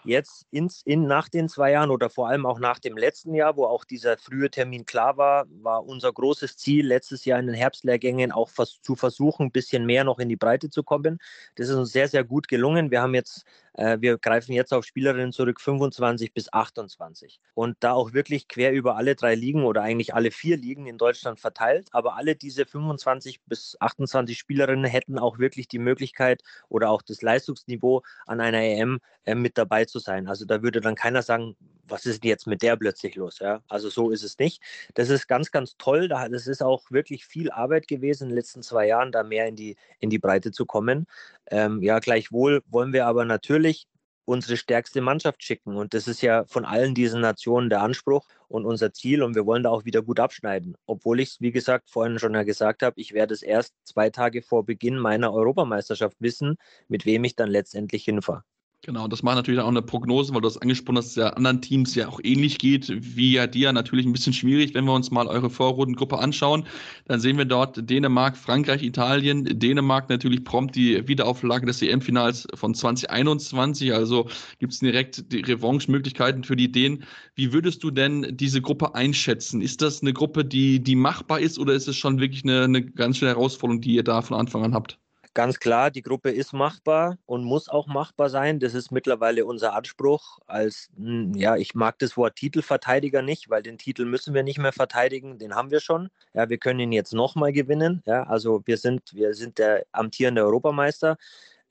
Jetzt ins, in, nach den zwei Jahren oder vor allem auch nach dem letzten Jahr, wo auch dieser frühe Termin klar war, war unser großes Ziel, letztes Jahr in den Herbstlehrgängen auch zu versuchen, ein bisschen mehr noch in die Breite zu kommen. Das ist uns sehr, sehr gut gelungen. Wir haben jetzt äh, wir greifen jetzt auf Spielerinnen zurück 25 bis 28 und da auch wirklich quer über alle drei Ligen oder eigentlich alle vier Ligen in Deutschland verteilt. Aber alle diese 25 bis 28 Spielerinnen hätten auch wirklich die Möglichkeit oder auch das Leistungsniveau an einer EM äh, mit dabei zu sein. Also da würde dann keiner sagen, was ist denn jetzt mit der plötzlich los? Ja? Also so ist es nicht. Das ist ganz, ganz toll. Das ist auch wirklich viel Arbeit gewesen in den letzten zwei Jahren, da mehr in die, in die Breite zu kommen. Ähm, ja, gleichwohl wollen wir aber natürlich unsere stärkste Mannschaft schicken. Und das ist ja von allen diesen Nationen der Anspruch und unser Ziel. Und wir wollen da auch wieder gut abschneiden. Obwohl ich es, wie gesagt, vorhin schon ja gesagt habe, ich werde es erst zwei Tage vor Beginn meiner Europameisterschaft wissen, mit wem ich dann letztendlich hinfahre. Genau, das macht natürlich auch eine Prognose, weil du hast angesprochen, dass es ja anderen Teams ja auch ähnlich geht wie ja dir. Natürlich ein bisschen schwierig, wenn wir uns mal eure Vorrundengruppe anschauen. Dann sehen wir dort Dänemark, Frankreich, Italien. Dänemark natürlich prompt die Wiederauflage des EM-Finals von 2021. Also gibt es direkt die Revanche-Möglichkeiten für die Dänen. Wie würdest du denn diese Gruppe einschätzen? Ist das eine Gruppe, die, die machbar ist oder ist es schon wirklich eine, eine ganz schöne Herausforderung, die ihr da von Anfang an habt? Ganz klar, die Gruppe ist machbar und muss auch machbar sein. Das ist mittlerweile unser Anspruch. Als, hm, ja, ich mag das Wort Titelverteidiger nicht, weil den Titel müssen wir nicht mehr verteidigen. Den haben wir schon. Ja, wir können ihn jetzt nochmal gewinnen. Ja, also wir sind, wir sind der amtierende Europameister.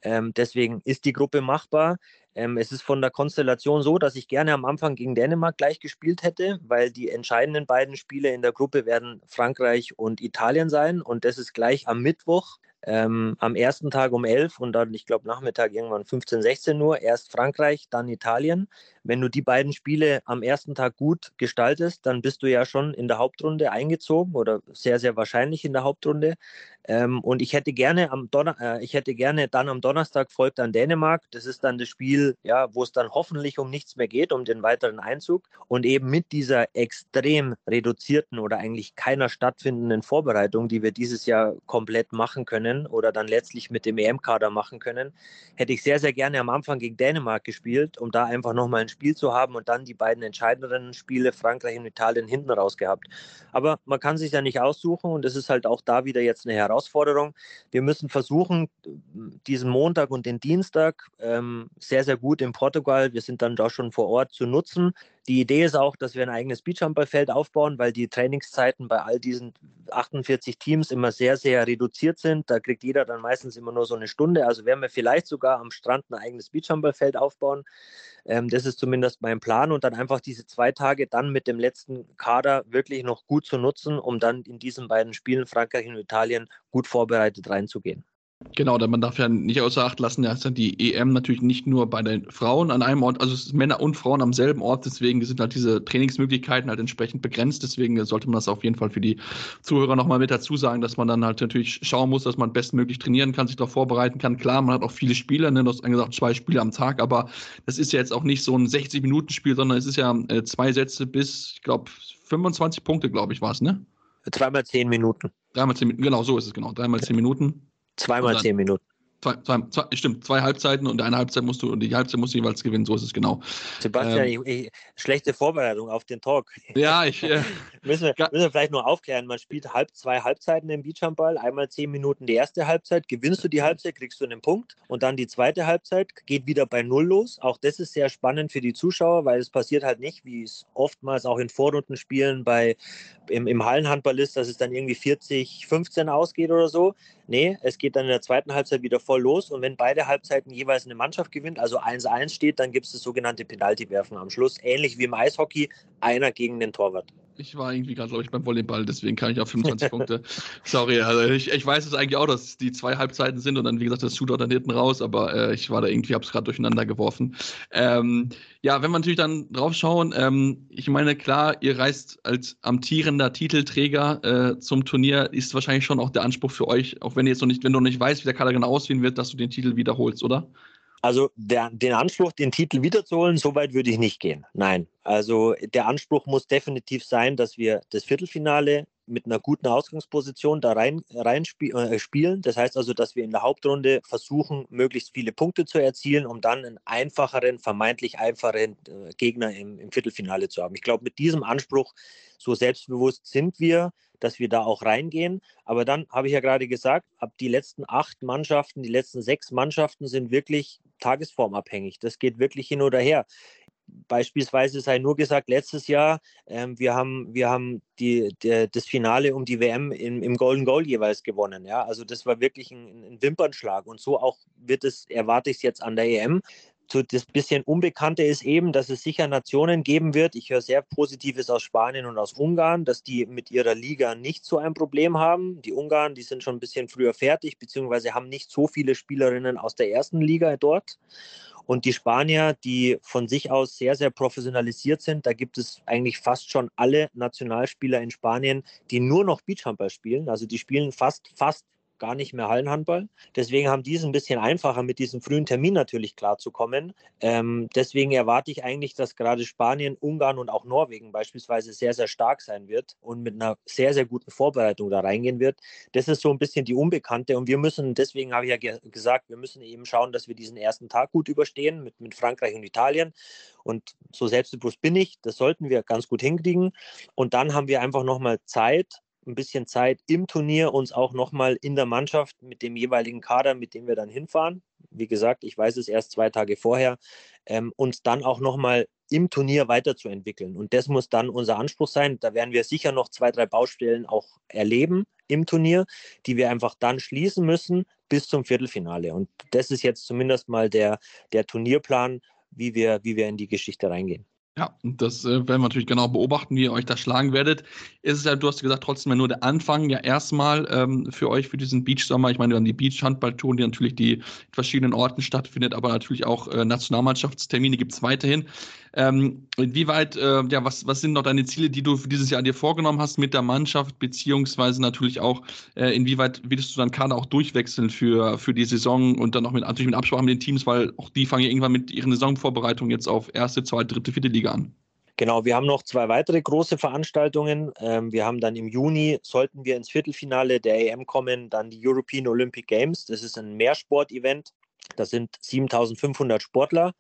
Ähm, deswegen ist die Gruppe machbar. Ähm, es ist von der Konstellation so, dass ich gerne am Anfang gegen Dänemark gleich gespielt hätte, weil die entscheidenden beiden Spiele in der Gruppe werden Frankreich und Italien sein. Und das ist gleich am Mittwoch ähm, am ersten Tag um 11 und dann, ich glaube, Nachmittag irgendwann 15, 16 Uhr, erst Frankreich, dann Italien. Wenn du die beiden Spiele am ersten Tag gut gestaltest, dann bist du ja schon in der Hauptrunde eingezogen oder sehr, sehr wahrscheinlich in der Hauptrunde. Ähm, und ich hätte gerne am Donner äh, ich hätte gerne dann am Donnerstag folgt dann Dänemark. Das ist dann das Spiel, ja, wo es dann hoffentlich um nichts mehr geht, um den weiteren Einzug. Und eben mit dieser extrem reduzierten oder eigentlich keiner stattfindenden Vorbereitung, die wir dieses Jahr komplett machen können oder dann letztlich mit dem EM-Kader machen können, hätte ich sehr, sehr gerne am Anfang gegen Dänemark gespielt, um da einfach nochmal ein Spiel zu haben und dann die beiden entscheidenden Spiele Frankreich und Italien hinten raus gehabt. Aber man kann sich ja nicht aussuchen und es ist halt auch da wieder jetzt eine Herausforderung Herausforderung. Wir müssen versuchen, diesen Montag und den Dienstag ähm, sehr, sehr gut in Portugal, wir sind dann da schon vor Ort, zu nutzen. Die Idee ist auch, dass wir ein eigenes Beachhandballfeld aufbauen, weil die Trainingszeiten bei all diesen 48 Teams immer sehr, sehr reduziert sind. Da kriegt jeder dann meistens immer nur so eine Stunde. Also werden wir vielleicht sogar am Strand ein eigenes Beachhandballfeld aufbauen. Ähm, das ist zumindest mein Plan und dann einfach diese zwei Tage dann mit dem letzten Kader wirklich noch gut zu nutzen, um dann in diesen beiden Spielen Frankreich und Italien gut vorbereitet reinzugehen. Genau, denn man darf ja nicht außer Acht lassen, dass die EM natürlich nicht nur bei den Frauen an einem Ort, also es ist Männer und Frauen am selben Ort, deswegen sind halt diese Trainingsmöglichkeiten halt entsprechend begrenzt, deswegen sollte man das auf jeden Fall für die Zuhörer nochmal mit dazu sagen, dass man dann halt natürlich schauen muss, dass man bestmöglich trainieren kann, sich darauf vorbereiten kann. Klar, man hat auch viele Spiele, ne, du hast gesagt, zwei Spiele am Tag, aber das ist ja jetzt auch nicht so ein 60-Minuten-Spiel, sondern es ist ja äh, zwei Sätze bis, ich glaube, 25 Punkte, glaube ich, war es, ne? Dreimal zehn Minuten. Dreimal zehn Minuten, genau, so ist es, genau. Dreimal zehn Minuten. Zweimal zehn Minuten. Zwei, zwei, zwei, stimmt, zwei Halbzeiten und eine Halbzeit musst du und die Halbzeit musst du jeweils gewinnen, so ist es genau. Sebastian, ähm, ich, ich, schlechte Vorbereitung auf den Talk. Ja, ich. Äh, *laughs* müssen, wir, müssen wir vielleicht nur aufklären. Man spielt halb zwei Halbzeiten im Beachhandball, einmal zehn Minuten die erste Halbzeit, gewinnst du die Halbzeit, kriegst du einen Punkt und dann die zweite Halbzeit geht wieder bei Null los. Auch das ist sehr spannend für die Zuschauer, weil es passiert halt nicht, wie es oftmals auch in Vorrundenspielen bei, im, im Hallenhandball ist, dass es dann irgendwie 40, 15 ausgeht oder so. Nee, es geht dann in der zweiten Halbzeit wieder voll los und wenn beide Halbzeiten jeweils eine Mannschaft gewinnt, also 1-1 steht, dann gibt es das sogenannte Penalty-Werfen am Schluss. Ähnlich wie im Eishockey, einer gegen den Torwart. Ich war irgendwie gerade, glaube ich, beim Volleyball, deswegen kann ich auf 25 *laughs* Punkte. Sorry, also ich, ich weiß es eigentlich auch, dass die zwei Halbzeiten sind und dann, wie gesagt, das Shootout dann hinten raus, aber äh, ich war da irgendwie, habe es gerade durcheinander geworfen. Ähm, ja, wenn wir natürlich dann drauf schauen, ähm, ich meine, klar, ihr reist als amtierender Titelträger äh, zum Turnier, ist wahrscheinlich schon auch der Anspruch für euch, auch wenn ihr jetzt noch nicht, wenn du noch nicht weißt, wie der Kader genau aussehen wird, dass du den Titel wiederholst, oder? Also der, den Anspruch, den Titel wiederzuholen, so weit würde ich nicht gehen. Nein. Also der Anspruch muss definitiv sein, dass wir das Viertelfinale mit einer guten Ausgangsposition da rein, rein spiel, äh, spielen. Das heißt also, dass wir in der Hauptrunde versuchen, möglichst viele Punkte zu erzielen, um dann einen einfacheren, vermeintlich einfacheren äh, Gegner im, im Viertelfinale zu haben. Ich glaube, mit diesem Anspruch, so selbstbewusst sind wir, dass wir da auch reingehen. Aber dann habe ich ja gerade gesagt, ab die letzten acht Mannschaften, die letzten sechs Mannschaften sind wirklich tagesformabhängig. Das geht wirklich hin oder her. Beispielsweise sei nur gesagt, letztes Jahr, ähm, wir haben, wir haben die, der, das Finale um die WM im, im Golden Goal jeweils gewonnen. Ja? Also das war wirklich ein, ein Wimpernschlag. Und so auch wird es, erwarte ich es jetzt an der EM. So das bisschen Unbekannte ist eben, dass es sicher Nationen geben wird. Ich höre sehr Positives aus Spanien und aus Ungarn, dass die mit ihrer Liga nicht so ein Problem haben. Die Ungarn, die sind schon ein bisschen früher fertig, beziehungsweise haben nicht so viele Spielerinnen aus der ersten Liga dort. Und die Spanier, die von sich aus sehr, sehr professionalisiert sind, da gibt es eigentlich fast schon alle Nationalspieler in Spanien, die nur noch Beachhandball spielen. Also die spielen fast, fast gar nicht mehr Hallenhandball. Deswegen haben die es ein bisschen einfacher, mit diesem frühen Termin natürlich klarzukommen. Ähm, deswegen erwarte ich eigentlich, dass gerade Spanien, Ungarn und auch Norwegen beispielsweise sehr, sehr stark sein wird und mit einer sehr, sehr guten Vorbereitung da reingehen wird. Das ist so ein bisschen die Unbekannte und wir müssen, deswegen habe ich ja ge gesagt, wir müssen eben schauen, dass wir diesen ersten Tag gut überstehen mit, mit Frankreich und Italien. Und so selbstbewusst bin ich, das sollten wir ganz gut hinkriegen. Und dann haben wir einfach nochmal Zeit, ein bisschen Zeit im Turnier, uns auch nochmal in der Mannschaft mit dem jeweiligen Kader, mit dem wir dann hinfahren. Wie gesagt, ich weiß es erst zwei Tage vorher, ähm, uns dann auch nochmal im Turnier weiterzuentwickeln. Und das muss dann unser Anspruch sein. Da werden wir sicher noch zwei, drei Baustellen auch erleben im Turnier, die wir einfach dann schließen müssen bis zum Viertelfinale. Und das ist jetzt zumindest mal der, der Turnierplan, wie wir, wie wir in die Geschichte reingehen. Ja, das äh, werden wir natürlich genau beobachten, wie ihr euch da schlagen werdet. Es ist ja, du hast gesagt, trotzdem nur der Anfang, ja erstmal ähm, für euch für diesen Beach-Sommer. Ich meine, dann die Beach-Handballtouren, die natürlich die in verschiedenen Orten stattfindet, aber natürlich auch äh, Nationalmannschaftstermine gibt es weiterhin. Ähm, inwieweit, äh, ja, was, was sind noch deine Ziele, die du für dieses Jahr dir vorgenommen hast mit der Mannschaft, beziehungsweise natürlich auch, äh, inwieweit würdest du dann Kader auch durchwechseln für, für die Saison und dann auch mit, natürlich mit Absprache mit den Teams, weil auch die fangen ja irgendwann mit ihren Saisonvorbereitungen jetzt auf erste, zweite, dritte, vierte Liga an. Genau, wir haben noch zwei weitere große Veranstaltungen. Ähm, wir haben dann im Juni, sollten wir ins Viertelfinale der EM kommen, dann die European Olympic Games. Das ist ein Mehrsport-Event. Da sind 7500 Sportler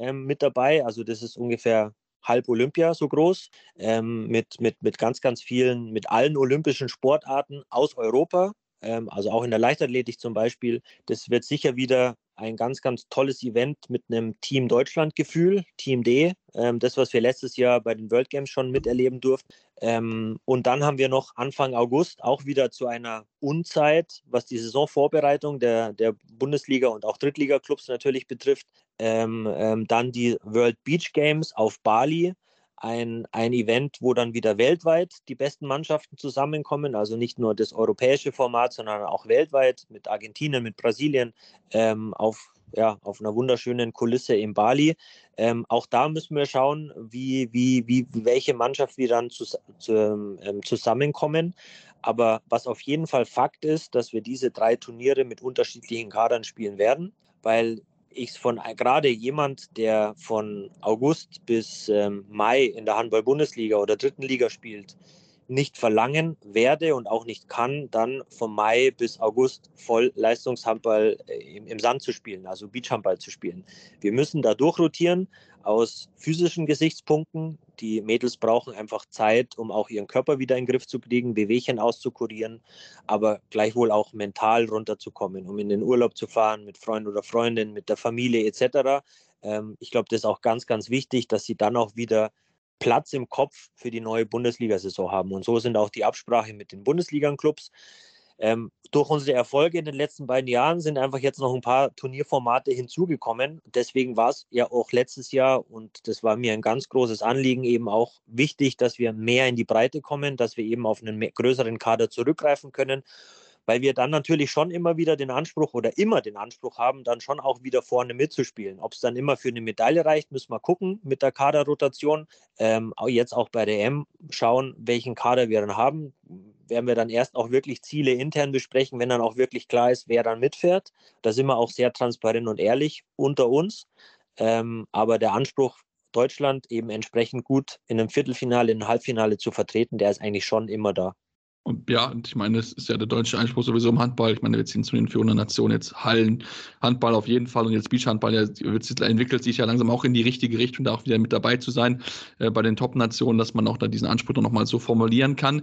ähm, mit dabei. Also das ist ungefähr halb Olympia so groß, ähm, mit, mit, mit ganz, ganz vielen, mit allen olympischen Sportarten aus Europa. ähm, also auch in der Leichtathletik zum Beispiel. Das wird sicher wieder ein ganz, ganz tolles Event mit einem Team Deutschland-Gefühl, Team D, ähm, das, was wir letztes Jahr bei den World Games schon miterleben durften. Ähm, und dann haben wir noch Anfang August auch wieder zu einer Unzeit, was die Saisonvorbereitung der, der Bundesliga und auch Drittliga-Clubs natürlich betrifft, ähm, ähm dann die World Beach Games auf Bali ein, ein Event, wo dann wieder weltweit die besten Mannschaften zusammenkommen, also nicht nur das europäische Format, sondern auch weltweit mit Argentinien, mit Brasilien ähm, auf, ja, auf einer wunderschönen Kulisse in Bali. Ähm, auch da müssen wir schauen, wie, wie, wie, welche Mannschaft wir dann zu, zu, ähm, zusammenkommen. Aber was auf jeden Fall Fakt ist, dass wir diese drei Turniere mit unterschiedlichen Kadern spielen werden, weil ich von äh, gerade jemand, der von August bis ähm, Mai in der Handball-Bundesliga oder dritten Liga spielt, nicht verlangen werde und auch nicht kann, dann von Mai bis August voll Leistungshandball äh, im, im Sand zu spielen, also Beachhandball zu spielen. Wir müssen da durchrotieren aus physischen Gesichtspunkten. Die Mädels brauchen einfach Zeit, um auch ihren Körper wieder in den Griff zu kriegen, Bewegchen auszukurieren, aber gleichwohl auch mental runterzukommen, um in den Urlaub zu fahren mit Freund oder Freundin, mit der Familie etc. Ähm, ich glaube, das ist auch ganz, ganz wichtig, dass sie dann auch wieder Platz im Kopf für die neue Bundesliga-Saison haben. Und so sind auch die Absprachen mit den Bundesliga-Clubs. Ähm, durch unsere Erfolge in den letzten beiden Jahren sind einfach jetzt noch ein paar Turnierformate hinzugekommen. Deswegen war es ja auch letztes Jahr, und das war mir ein ganz großes Anliegen, eben auch wichtig, dass wir mehr in die Breite kommen, dass wir eben auf einen größeren Kader zurückgreifen können weil wir dann natürlich schon immer wieder den Anspruch oder immer den Anspruch haben, dann schon auch wieder vorne mitzuspielen. Ob es dann immer für eine Medaille reicht, müssen wir gucken mit der Kaderrotation. Ähm, jetzt auch bei der M schauen, welchen Kader wir dann haben. Werden wir dann erst auch wirklich Ziele intern besprechen, wenn dann auch wirklich klar ist, wer dann mitfährt. Da sind wir auch sehr transparent und ehrlich unter uns. Ähm, aber der Anspruch Deutschland eben entsprechend gut in einem Viertelfinale, in einem Halbfinale zu vertreten, der ist eigentlich schon immer da. Und ja, und ich meine, es ist ja der deutsche Einspruch sowieso im Handball. Ich meine, wir ziehen zu den führenden Nationen jetzt Hallen, Handball auf jeden Fall und jetzt Beachhandball, ja, entwickelt sich ja langsam auch in die richtige Richtung, da auch wieder mit dabei zu sein äh, bei den Top-Nationen, dass man auch da diesen Anspruch noch mal so formulieren kann.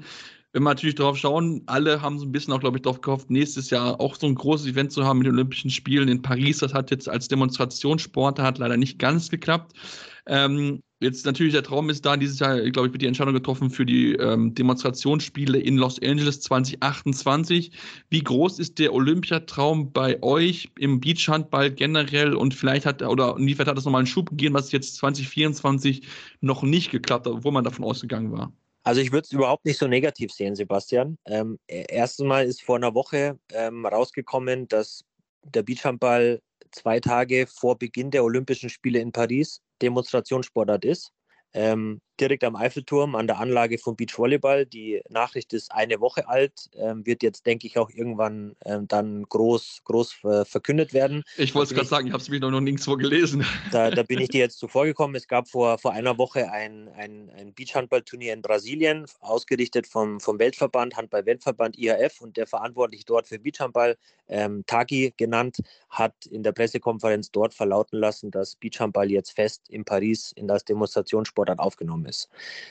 Wenn wir natürlich darauf schauen, alle haben so ein bisschen auch, glaube ich, darauf gehofft, nächstes Jahr auch so ein großes Event zu haben mit den Olympischen Spielen in Paris. Das hat jetzt als Demonstrationssport, hat leider nicht ganz geklappt. Ähm, jetzt natürlich der Traum ist da, dieses Jahr, glaube ich, wird die Entscheidung getroffen für die ähm, Demonstrationsspiele in Los Angeles 2028. Wie groß ist der Olympiatraum bei euch im Beachhandball generell und vielleicht hat, oder inwiefern hat das nochmal einen Schub gegeben, was jetzt 2024 noch nicht geklappt hat, obwohl man davon ausgegangen war? Also ich würde es überhaupt nicht so negativ sehen, Sebastian. Ähm, e-, erstens mal ist vor einer Woche ähm, rausgekommen, dass der Beachhandball zwei Tage vor Beginn der Olympischen Spiele in Paris Demonstrationssportart ist. Ähm, direkt am Eiffelturm an der Anlage vom Beachvolleyball. Die Nachricht ist eine Woche alt, ähm, wird jetzt, denke ich, auch irgendwann ähm, dann groß, groß äh, verkündet werden. Ich wollte es gerade sagen, ich habe es mir noch, noch nirgendwo gelesen. *laughs* Da, da, bin ich dir jetzt zuvor gekommen. Es gab vor, vor einer Woche ein, ein, ein Beachhandballturnier in Brasilien, ausgerichtet vom, vom Weltverband, Handball-Weltverband IHF und der verantwortlich dort für Beachhandball, ähm, Taki genannt, hat in der Pressekonferenz dort verlauten lassen, dass Beachhandball jetzt fest in Paris in das Demonstrationssportart aufgenommen ist.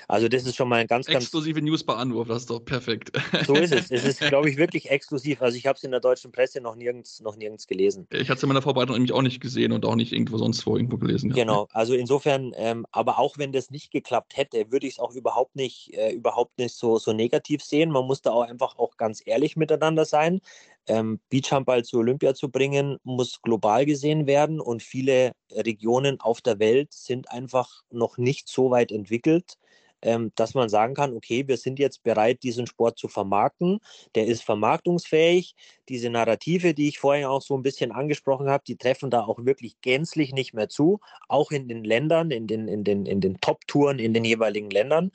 Also das ist schon mal ein ganz, ganz... Exklusive News bei Anwurf, das ist doch perfekt. So ist es. Es ist, glaube ich, wirklich *laughs* exklusiv. Also ich habe es in der deutschen Presse noch nirgends, noch nirgends gelesen. Ich hatte es in meiner Vorbereitung nämlich auch nicht gesehen und auch nicht irgendwo sonst wo irgendwo gelesen. Ja. Genau, also insofern, ähm, aber auch wenn das nicht geklappt hätte, würde ich es auch überhaupt nicht, äh, überhaupt nicht so, so negativ sehen. Man muss da auch einfach auch ganz ehrlich miteinander sein. Ähm, Beachhandball zu Olympia zu bringen, muss global gesehen werden und viele Regionen auf der Welt sind einfach noch nicht so weit entwickelt, ähm, dass man sagen kann, okay, wir sind jetzt bereit, diesen Sport zu vermarkten. Der ist vermarktungsfähig. Diese Narrative, die ich vorhin auch so ein bisschen angesprochen habe, die treffen da auch wirklich gänzlich nicht mehr zu, auch in den Ländern, in den, in den, in den Top-Touren in den jeweiligen Ländern.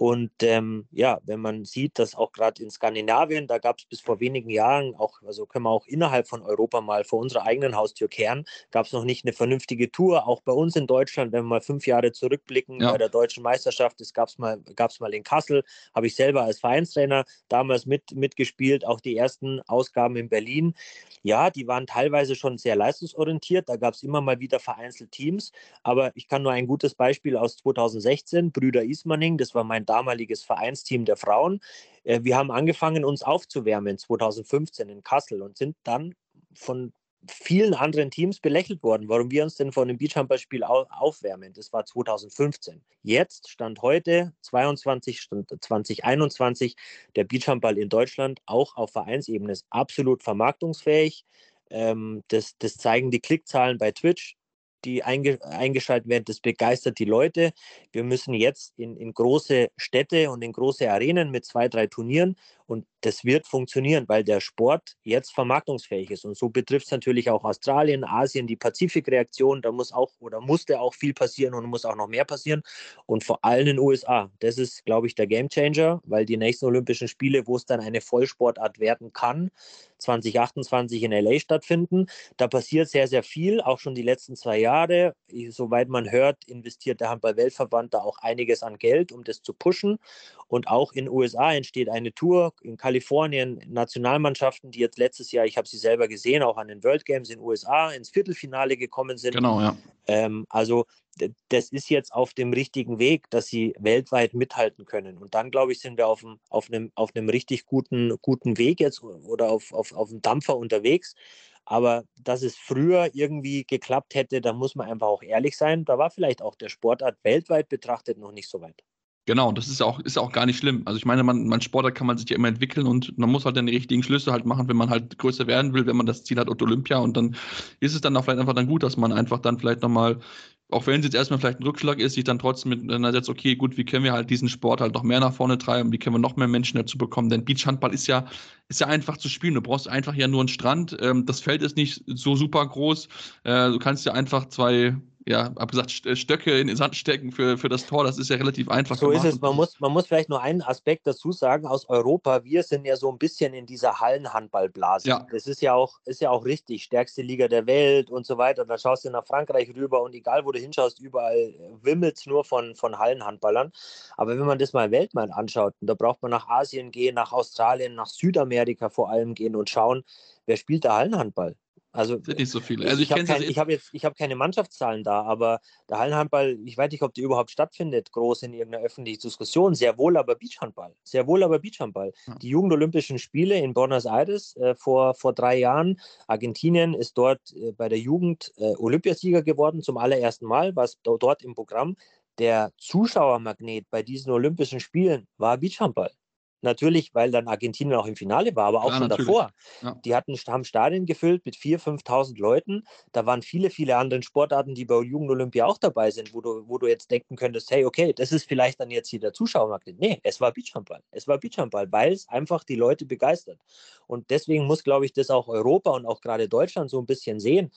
Und ähm, ja, wenn man sieht, dass auch gerade in Skandinavien, da gab es bis vor wenigen Jahren auch, also können wir auch innerhalb von Europa mal vor unserer eigenen Haustür kehren, gab es noch nicht eine vernünftige Tour. Auch bei uns in Deutschland, wenn wir mal fünf Jahre zurückblicken, ja. bei der deutschen Meisterschaft, das gab es mal, gab's mal in Kassel, habe ich selber als Vereinstrainer damals mit, mitgespielt, auch die ersten Ausgaben in Berlin. Ja, die waren teilweise schon sehr leistungsorientiert, da gab es immer mal wieder vereinzelt Teams, aber ich kann nur ein gutes Beispiel aus 2016, Brüder Ismaning, das war mein damaliges Vereinsteam der Frauen. Äh, wir haben angefangen, uns aufzuwärmen 2015 in Kassel und sind dann von vielen anderen Teams belächelt worden, warum wir uns denn von einem Beachhandballspiel aufwärmen. Das war 2015. Jetzt, Stand heute, 22, Stand 2021, der Beachhandball in Deutschland auch auf Vereinsebene ist absolut vermarktungsfähig. Ähm, das, das zeigen die Klickzahlen bei Twitch die einge eingeschaltet werden, das begeistert die Leute. Wir müssen jetzt in, in große Städte und in große Arenen mit zwei, drei Turnieren und das wird funktionieren, weil der Sport jetzt vermarktungsfähig ist. Und so betrifft es natürlich auch Australien, Asien, die Pazifikreaktion. Da muss auch oder musste auch viel passieren und muss auch noch mehr passieren. Und vor allem in den USA. Das ist, glaube ich, der Gamechanger, weil die nächsten Olympischen Spiele, wo es dann eine Vollsportart werden kann, 2028 in LA stattfinden. Da passiert sehr, sehr viel, auch schon die letzten zwei Jahre. Soweit man hört, investiert der Handball-Weltverband da auch einiges an Geld, um das zu pushen. Und auch in den USA entsteht eine Tour, in Kalifornien Nationalmannschaften, die jetzt letztes Jahr, ich habe sie selber gesehen, auch an den World Games in den USA ins Viertelfinale gekommen sind. Genau, ja. Ähm, also das ist jetzt auf dem richtigen Weg, dass sie weltweit mithalten können. Und dann, glaube ich, sind wir auf einem, auf einem, auf einem richtig guten, guten Weg jetzt oder auf, auf, auf einem Dampfer unterwegs. Aber dass es früher irgendwie geklappt hätte, da muss man einfach auch ehrlich sein. Da war vielleicht auch der Sportart weltweit betrachtet noch nicht so weit. Genau, das ist auch, ist auch gar nicht schlimm. Also ich meine, man, man Sportler kann man sich ja immer entwickeln und man muss halt dann die richtigen Schlüsse halt machen, wenn man halt größer werden will, wenn man das Ziel hat, Olympia. Und dann ist es dann auch vielleicht einfach dann gut, dass man einfach dann vielleicht nochmal, auch wenn es jetzt erstmal vielleicht ein Rückschlag ist, sich dann trotzdem miteinander setzt, okay, gut, wie können wir halt diesen Sport halt noch mehr nach vorne treiben, wie können wir noch mehr Menschen dazu bekommen? Denn Beachhandball ist ja, ist ja einfach zu spielen. Du brauchst einfach ja nur einen Strand. Ähm, das Feld ist nicht so super groß. Äh, du kannst ja einfach zwei ja, hab gesagt, Stöcke in den Sand stecken für, für das Tor. Das ist ja relativ einfach. So ist es. Man muss, man muss vielleicht nur einen Aspekt dazu sagen aus Europa. Wir sind ja so ein bisschen in dieser Hallenhandballblase. Ja. Das ist ja auch, ist ja auch richtig. Stärkste Liga der Welt und so weiter. Da schaust du nach Frankreich rüber und egal wo du hinschaust, überall wimmelt es nur von, von Hallenhandballern. Aber wenn man das mal weltweit anschaut, da braucht man nach Asien gehen, nach Australien, nach Südamerika vor allem gehen und schauen, wer spielt da Hallenhandball? Also sind nicht so viele. Also ich, ich habe kein, hab jetzt, ich habe keine Mannschaftszahlen da, aber der Hallenhandball, ich weiß nicht, ob die überhaupt stattfindet, groß in irgendeiner öffentlichen Diskussion. Sehr wohl aber Beachhandball. Sehr wohl aber Beachhandball. Ja. Die Jugendolympischen Spiele in Buenos Aires äh, vor, vor drei Jahren. Argentinien ist dort äh, bei der Jugend äh, Olympiasieger geworden, zum allerersten Mal, was dort im Programm. Der Zuschauermagnet bei diesen Olympischen Spielen war Beachhandball. Natürlich, weil dann Argentinien auch im Finale war, aber auch Klar, schon natürlich. davor. Ja. Die hatten, haben Stadien gefüllt mit 4.000, 5.000 Leuten. Da waren viele, viele andere Sportarten, die bei Jugendolympia auch dabei sind, wo du, wo du jetzt denken könntest, hey, okay, das ist vielleicht dann jetzt hier der Zuschauermarkt. Nee, es war Beachhandball. Es war Beachhandball, weil es einfach die Leute begeistert. Und deswegen muss, glaube ich, das auch Europa und auch gerade Deutschland so ein bisschen sehen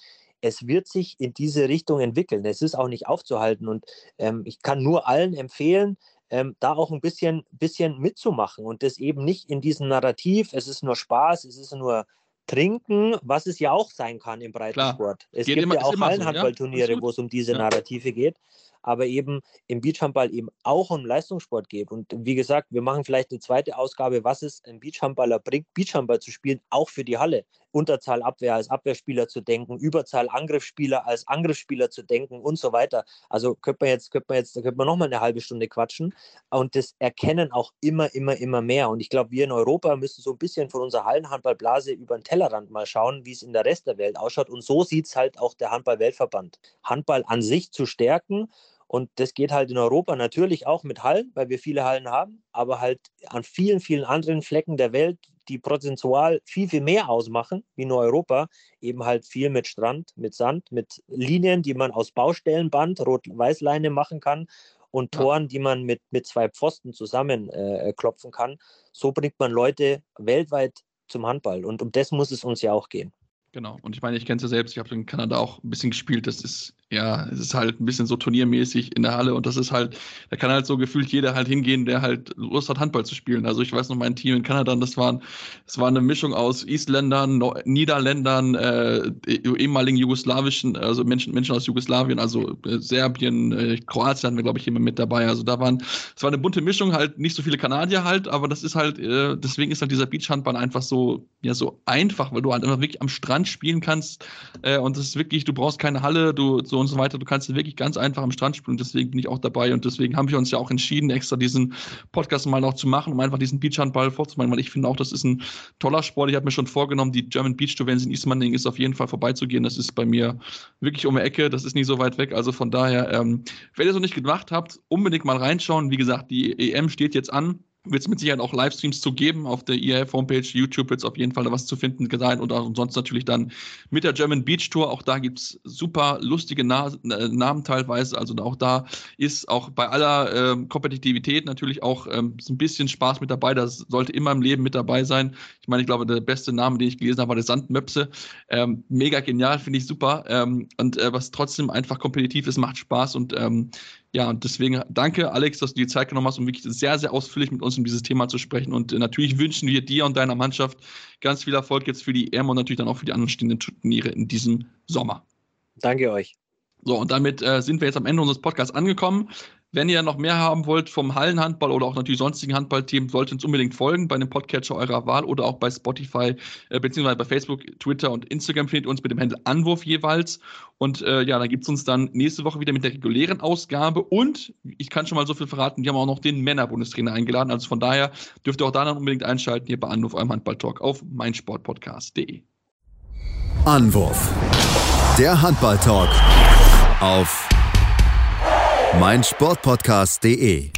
es wird sich in diese Richtung entwickeln. Es ist auch nicht aufzuhalten. Und ähm, ich kann nur allen empfehlen, ähm, da auch ein bisschen, bisschen mitzumachen und das eben nicht in diesem Narrativ, es ist nur Spaß, es ist nur Trinken, was es ja auch sein kann im Breitensport. Es geht gibt immer, ja auch Hallenhandballturniere, so, ja? wo es um diese. Narrative geht aber eben im Beachhandball eben auch um Leistungssport geht. Und wie gesagt, wir machen vielleicht eine zweite Ausgabe, was es ein Beachhandballer bringt, Beachhandball zu spielen, auch für die Halle. Unterzahl Abwehr als Abwehrspieler zu denken, Überzahl Angriffsspieler als Angriffsspieler zu denken und so weiter. Also könnte man jetzt, könnte man jetzt, könnte man noch mal eine halbe Stunde quatschen. Und das erkennen auch immer, immer, immer mehr. Und ich glaube, wir in Europa müssen so ein bisschen von unserer Hallenhandballblase über den Tellerrand mal schauen, wie es in der Rest der Welt ausschaut. Und so sieht es halt auch der Handball-Weltverband. Handball an sich zu stärken und das geht halt in Europa natürlich auch mit Hallen, weil wir viele Hallen haben, aber halt an vielen, vielen anderen Flecken der Welt, die prozentual viel, viel mehr ausmachen, wie nur Europa, eben halt viel mit Strand, mit Sand, mit Linien, die man aus Baustellenband, Rot-Weiß-Leine machen kann und Toren, die man mit, mit zwei Pfosten zusammenklopfen äh, kann. So bringt man Leute weltweit zum Handball. Und um das muss es uns ja auch gehen. Genau. Und ich meine, ich kenne es ja selbst, ich habe in Kanada auch ein bisschen gespielt. Das ist ja, es ist halt ein bisschen so turniermäßig in der Halle und das ist halt, da kann halt so gefühlt jeder halt hingehen, der halt Lust hat, Handball zu spielen. Also ich weiß noch, mein Team in Kanada, das waren, das war eine Mischung aus Isländern, no Niederländern, äh, ehemaligen jugoslawischen, also Menschen, Menschen aus Jugoslawien, also äh, Serbien, äh, Kroatien hatten wir, glaube ich, immer mit dabei. Also da waren, es war eine bunte Mischung, halt nicht so viele Kanadier halt, aber das ist halt, äh, deswegen ist halt dieser Beachhandball einfach so, ja, so einfach, weil du halt einfach wirklich am Strand Strand spielen kannst. Äh, und das ist wirklich, du brauchst keine Halle, du so und so weiter. Du kannst wirklich ganz einfach am Strand spielen. Deswegen bin ich auch dabei. Und deswegen haben wir uns ja auch entschieden, extra diesen Podcast mal noch zu machen, um einfach diesen Beachhandball vorzumachen, weil ich finde auch, das ist ein toller Sport. Ich habe mir schon vorgenommen, die German Beach Tour, in Ismaning ist, auf jeden Fall vorbeizugehen. Das ist bei mir wirklich um die Ecke. Das ist nicht so weit weg. Also von daher, ähm, wenn ihr es noch nicht gemacht habt, unbedingt mal reinschauen. Wie gesagt, die EM steht jetzt an wird es mit Sicherheit auch Livestreams zu geben. Auf der EF-Homepage, YouTube wird es auf jeden Fall was zu finden sein und auch sonst natürlich dann mit der German Beach Tour. Auch da gibt es super lustige Na äh, Namen teilweise. Also auch da ist auch bei aller äh, Kompetitivität natürlich auch ähm, ein bisschen Spaß mit dabei. Das sollte immer im Leben mit dabei sein. Ich meine, ich glaube, der beste Name, den ich gelesen habe, war der Sandmöpse. Ähm, mega genial, finde ich super. Ähm, und äh, was trotzdem einfach kompetitiv ist, macht Spaß und ähm, ja, und deswegen danke, Alex, dass du die Zeit genommen hast, um wirklich sehr, sehr ausführlich mit uns um dieses Thema zu sprechen. Und äh, natürlich wünschen wir dir und deiner Mannschaft ganz viel Erfolg jetzt für die EM und natürlich dann auch für die anderen stehenden Turniere in diesem Sommer. Danke euch. So, und damit äh, sind wir jetzt am Ende unseres Podcasts angekommen. Wenn ihr noch mehr haben wollt vom Hallenhandball oder auch natürlich sonstigen Handballthemen, solltet uns unbedingt folgen bei dem Podcatcher eurer Wahl oder auch bei Spotify, äh, beziehungsweise bei Facebook, Twitter und Instagram findet ihr uns mit dem Handel Anwurf jeweils. Und äh, ja, dann gibt es uns dann nächste Woche wieder mit der regulären Ausgabe. Und ich kann schon mal so viel verraten, wir haben auch noch den Männerbundestrainer eingeladen. Also von daher dürft ihr auch da dann unbedingt einschalten hier bei Anwurf, eurem Handballtalk auf meinsportpodcast.de. Anwurf. Der Handballtalk auf meinsportpodcast.de